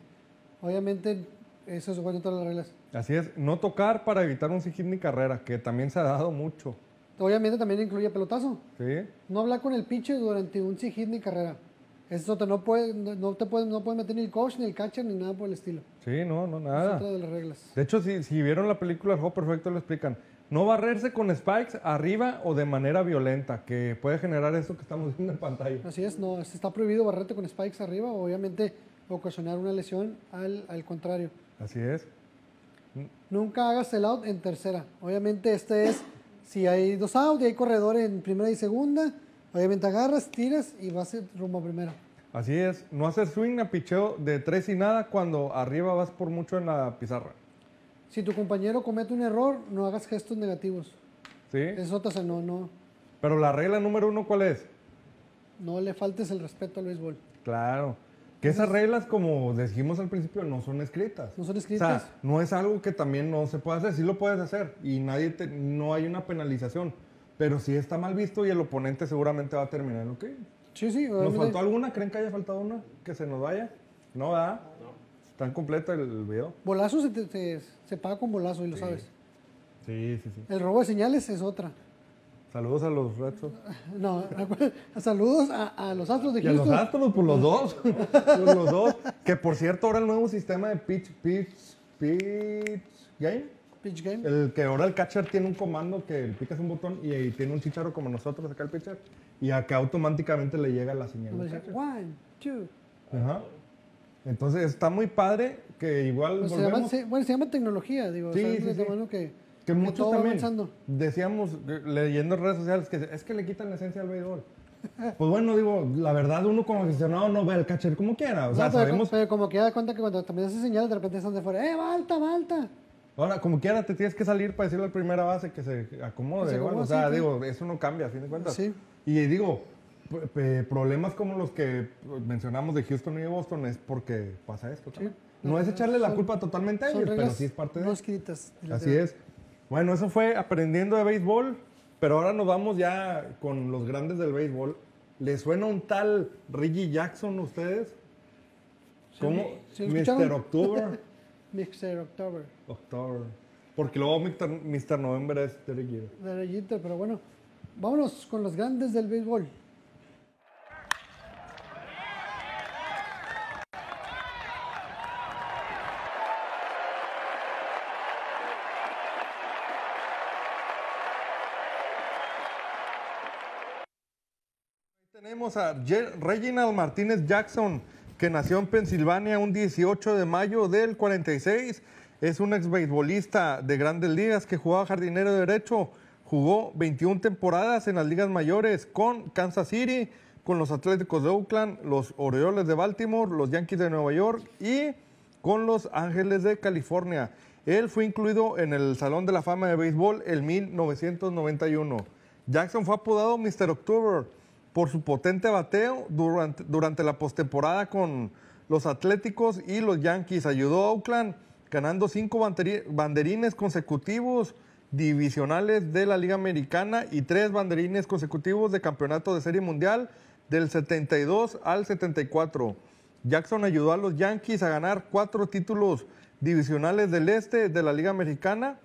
Obviamente, eso es bueno todas las reglas. Así es, no tocar para evitar un hit ni carrera, que también se ha dado mucho. Obviamente también incluye pelotazo. ¿Sí? No hablar con el pitcher durante un hit ni carrera. Eso te no puede, no, te puede, no puede meter ni el coach, ni el catcher, ni nada por el estilo. Sí, no, no, Es nada. otra de las reglas. De hecho, si, si vieron la película El Juego Perfecto, lo explican. No barrerse con spikes arriba o de manera violenta, que puede generar eso que estamos viendo en pantalla. Así es, no, está prohibido barrerte con spikes arriba obviamente ocasionar una lesión al, al contrario. Así es. Nunca hagas el out en tercera. Obviamente este es, si hay dos out y hay corredor en primera y segunda, obviamente agarras, tiras y vas rumbo a primera. Así es. No hacer swing a picheo de tres y nada cuando arriba vas por mucho en la pizarra. Si tu compañero comete un error, no hagas gestos negativos. ¿Sí? Es otra, o sea, no, no, Pero la regla número uno, ¿cuál es? no le faltes el respeto al béisbol. Claro. Que esas reglas, como dijimos al principio, no son escritas. No son O escritas. sea, no es algo que también no se puede hacer. Sí lo puedes hacer y nadie te- no hay una penalización. Pero si está mal visto y el oponente seguramente va a terminar. ¿Ok? sí, sí, ¿Nos faltó alguna? ¿Creen que haya faltado una? ¿Que se nos vaya? No, ¿verdad? Está completo el video. Bolazo se, te- se- se paga con bolazo y lo sabes. Sí, sí, sí. El robo de señales es otra. Saludos a los Red Sox. No, [LAUGHS] saludos a, a los Astros de Y a los Houston. Astros, por los dos. [LAUGHS] Por los dos. Que por cierto, ahora el nuevo sistema de pitch, pitch, pitch game. Pitch game. El que ahora el catcher tiene un comando que picas un botón y tiene un chicharro como nosotros acá el pitcher. Y acá automáticamente le llega la señal. One, two. Ajá. Entonces está muy padre que igual Pues se llama, se- bueno, se llama tecnología, digo. Sí, o sea, sí, es que, Que muchos también avanzando. decíamos, eh, leyendo en redes sociales, que es que le quitan la esencia al béisbol. [LAUGHS] Pues bueno, digo, la verdad uno como aficionado no ve al catcher como quiera. O sea, No, pero, sabemos, pero como que da cuenta que cuando también hace señales, de repente están de fuera, ¡eh, balta, balta! ahora como quiera te tienes que salir para decirle al primera base que se acomode. Que se igual, o sea, sí, sí. digo, eso no cambia a fin de cuentas. Sí. Y digo, problemas como los que mencionamos de Houston y de Boston es porque pasa esto. también. No es echarle la Son- culpa totalmente a ellos, pero sí es parte de no escritas. Así es. Bueno, eso fue aprendiendo de béisbol, pero ahora nos vamos ya con los grandes del béisbol. ¿Les suena un tal Reggie Jackson a ustedes? ¿Cómo? ¿sí Mr. October. [LAUGHS] Mixer October. October. Porque luego Mr. Mr. November es Derek Jeter. de Rayita, pero bueno, vámonos con los grandes del béisbol. A Reginald Martínez Jackson, que nació en Pensilvania un 18 de mayo del 46. Es un ex beisbolista de grandes ligas que jugaba jardinero derecho. Jugó 21 temporadas en las ligas mayores con Kansas City, con los Atléticos de Oakland, los Orioles de Baltimore, los Yankees de Nueva York y con los Ángeles de California. Él fue incluido en el Salón de la Fama de Béisbol en 1991. Jackson fue apodado Mr. October por su potente bateo durante, durante la postemporada con los Atléticos y los Yankees. Ayudó a Oakland ganando cinco banderi- banderines consecutivos divisionales de la Liga Americana y tres banderines consecutivos de campeonato de Serie Mundial del 72 al 74. Jackson ayudó a los Yankees a ganar cuatro títulos divisionales del este de la Liga Americana,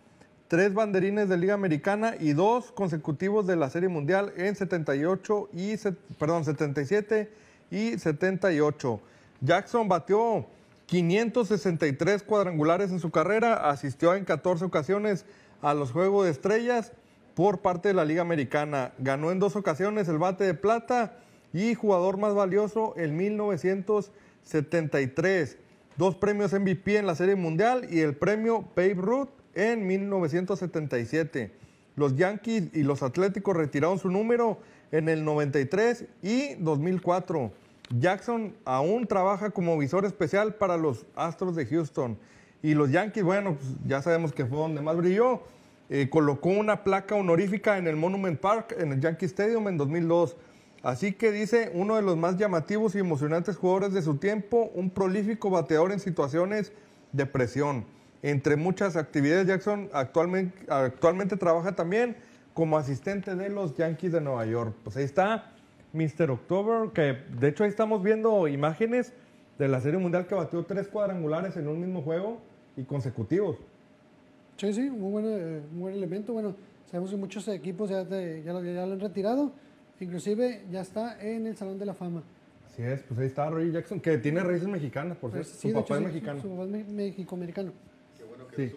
tres banderines de Liga Americana y dos consecutivos de la Serie Mundial en 78 y perdón, 77 y 78. Jackson batió 563 cuadrangulares en su carrera, asistió en 14 ocasiones a los Juegos de Estrellas por parte de la Liga Americana. Ganó en dos ocasiones el bate de plata y jugador más valioso en 1973. Dos premios MVP en la Serie Mundial y el premio Babe Ruth en 1977. Los Yankees y los Atléticos retiraron su número en el 93 y 2004. Jackson aún trabaja como visor especial para los Astros de Houston. Y los Yankees, bueno, pues ya sabemos que fue donde más brilló. Eh, colocó una placa honorífica en el Monument Park, en el Yankee Stadium en 2002. Así que dice, uno de los más llamativos y emocionantes jugadores de su tiempo, un prolífico bateador en situaciones de presión. Entre muchas actividades, Jackson actualmente, actualmente trabaja también como asistente de los Yankees de Nueva York. Pues ahí está Mr. October, que de hecho ahí estamos viendo imágenes de la Serie Mundial que batió tres cuadrangulares en un mismo juego y consecutivos. Sí, sí, muy buen, eh, muy buen elemento. Bueno, sabemos que muchos equipos ya, te- ya, lo, ya lo han retirado. Inclusive ya está en el Salón de la Fama. Así es, pues ahí está Roy Jackson, que tiene raíces mexicanas, por Pues, cierto. sí, su papá es hecho, sí, mexicano. Su, su papá es me- mexicoamericano. Sí.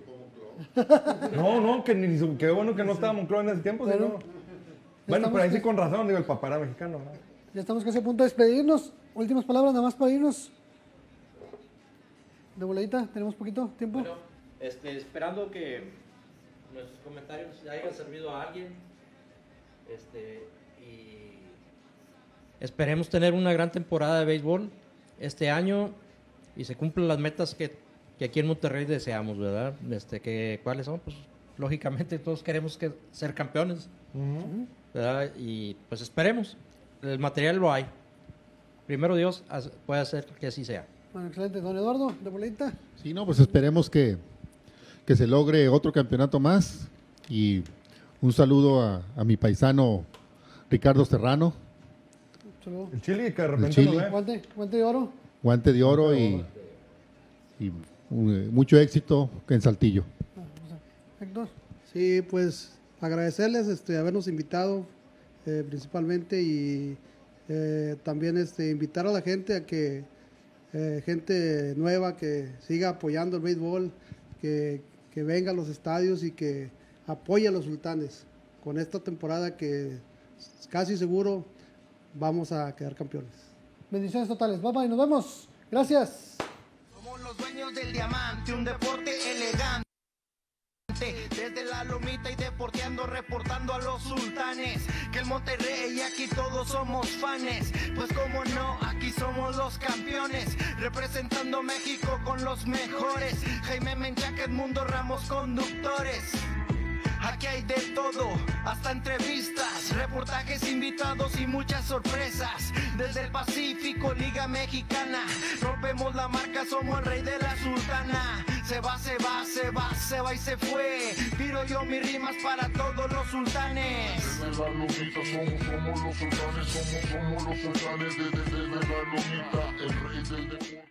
[LAUGHS] No, no, que ni su- qué bueno que no estaba Moncloa en ese tiempo, Pero- sino- Bueno, pero ahí sí con razón, digo, el papá era mexicano. ¿no? Ya estamos casi a punto de despedirnos. Últimas palabras, nada más para irnos. De voladita, tenemos poquito tiempo. Bueno, este, esperando que nuestros comentarios hayan servido a alguien. Este, y esperemos tener una gran temporada de béisbol este año y se cumplan las metas que, que aquí en Monterrey deseamos, ¿verdad? Este, que, ¿Cuáles son? Pues lógicamente todos queremos que, ser campeones, ¿verdad? Y pues esperemos. El material lo hay. Primero Dios puede hacer que así sea. Bueno, excelente. Don Eduardo, de voladita. Sí, no, pues esperemos que, que se logre otro campeonato más. Y un saludo a, a mi paisano Ricardo Serrano, Saludo. El Chile, que de repente Chile. Guante, guante de oro. guante de oro y, y, mucho éxito en Saltillo. Héctor. Sí, pues agradecerles este, habernos invitado eh, principalmente y eh, también este, invitar a la gente a que, eh, gente nueva que siga apoyando el béisbol, que, que venga a los estadios y que apoye a los sultanes con esta temporada que casi seguro vamos a quedar campeones. Bendiciones totales. Bye bye, nos vemos. Gracias. Los dueños del diamante, un deporte elegante. Desde la lomita y deporteando, reportando a los sultanes. Que el Monterrey y aquí todos somos fanes. Pues como no, aquí somos los campeones. Representando México con los mejores. Jaime Menchaca, Edmundo Ramos, conductores. Aquí hay de todo, hasta entrevistas, reportajes invitados y muchas sorpresas. Desde el Pacífico, Liga Mexicana, rompemos la marca, somos el rey de la sultana. Se va, se va, se va, se va y se fue. Tiro yo mis rimas para todos los sultanes. Desde la lomita somos, somos los sultanes, somos, somos los sultanes desde, desde la lomita, el rey del deporte.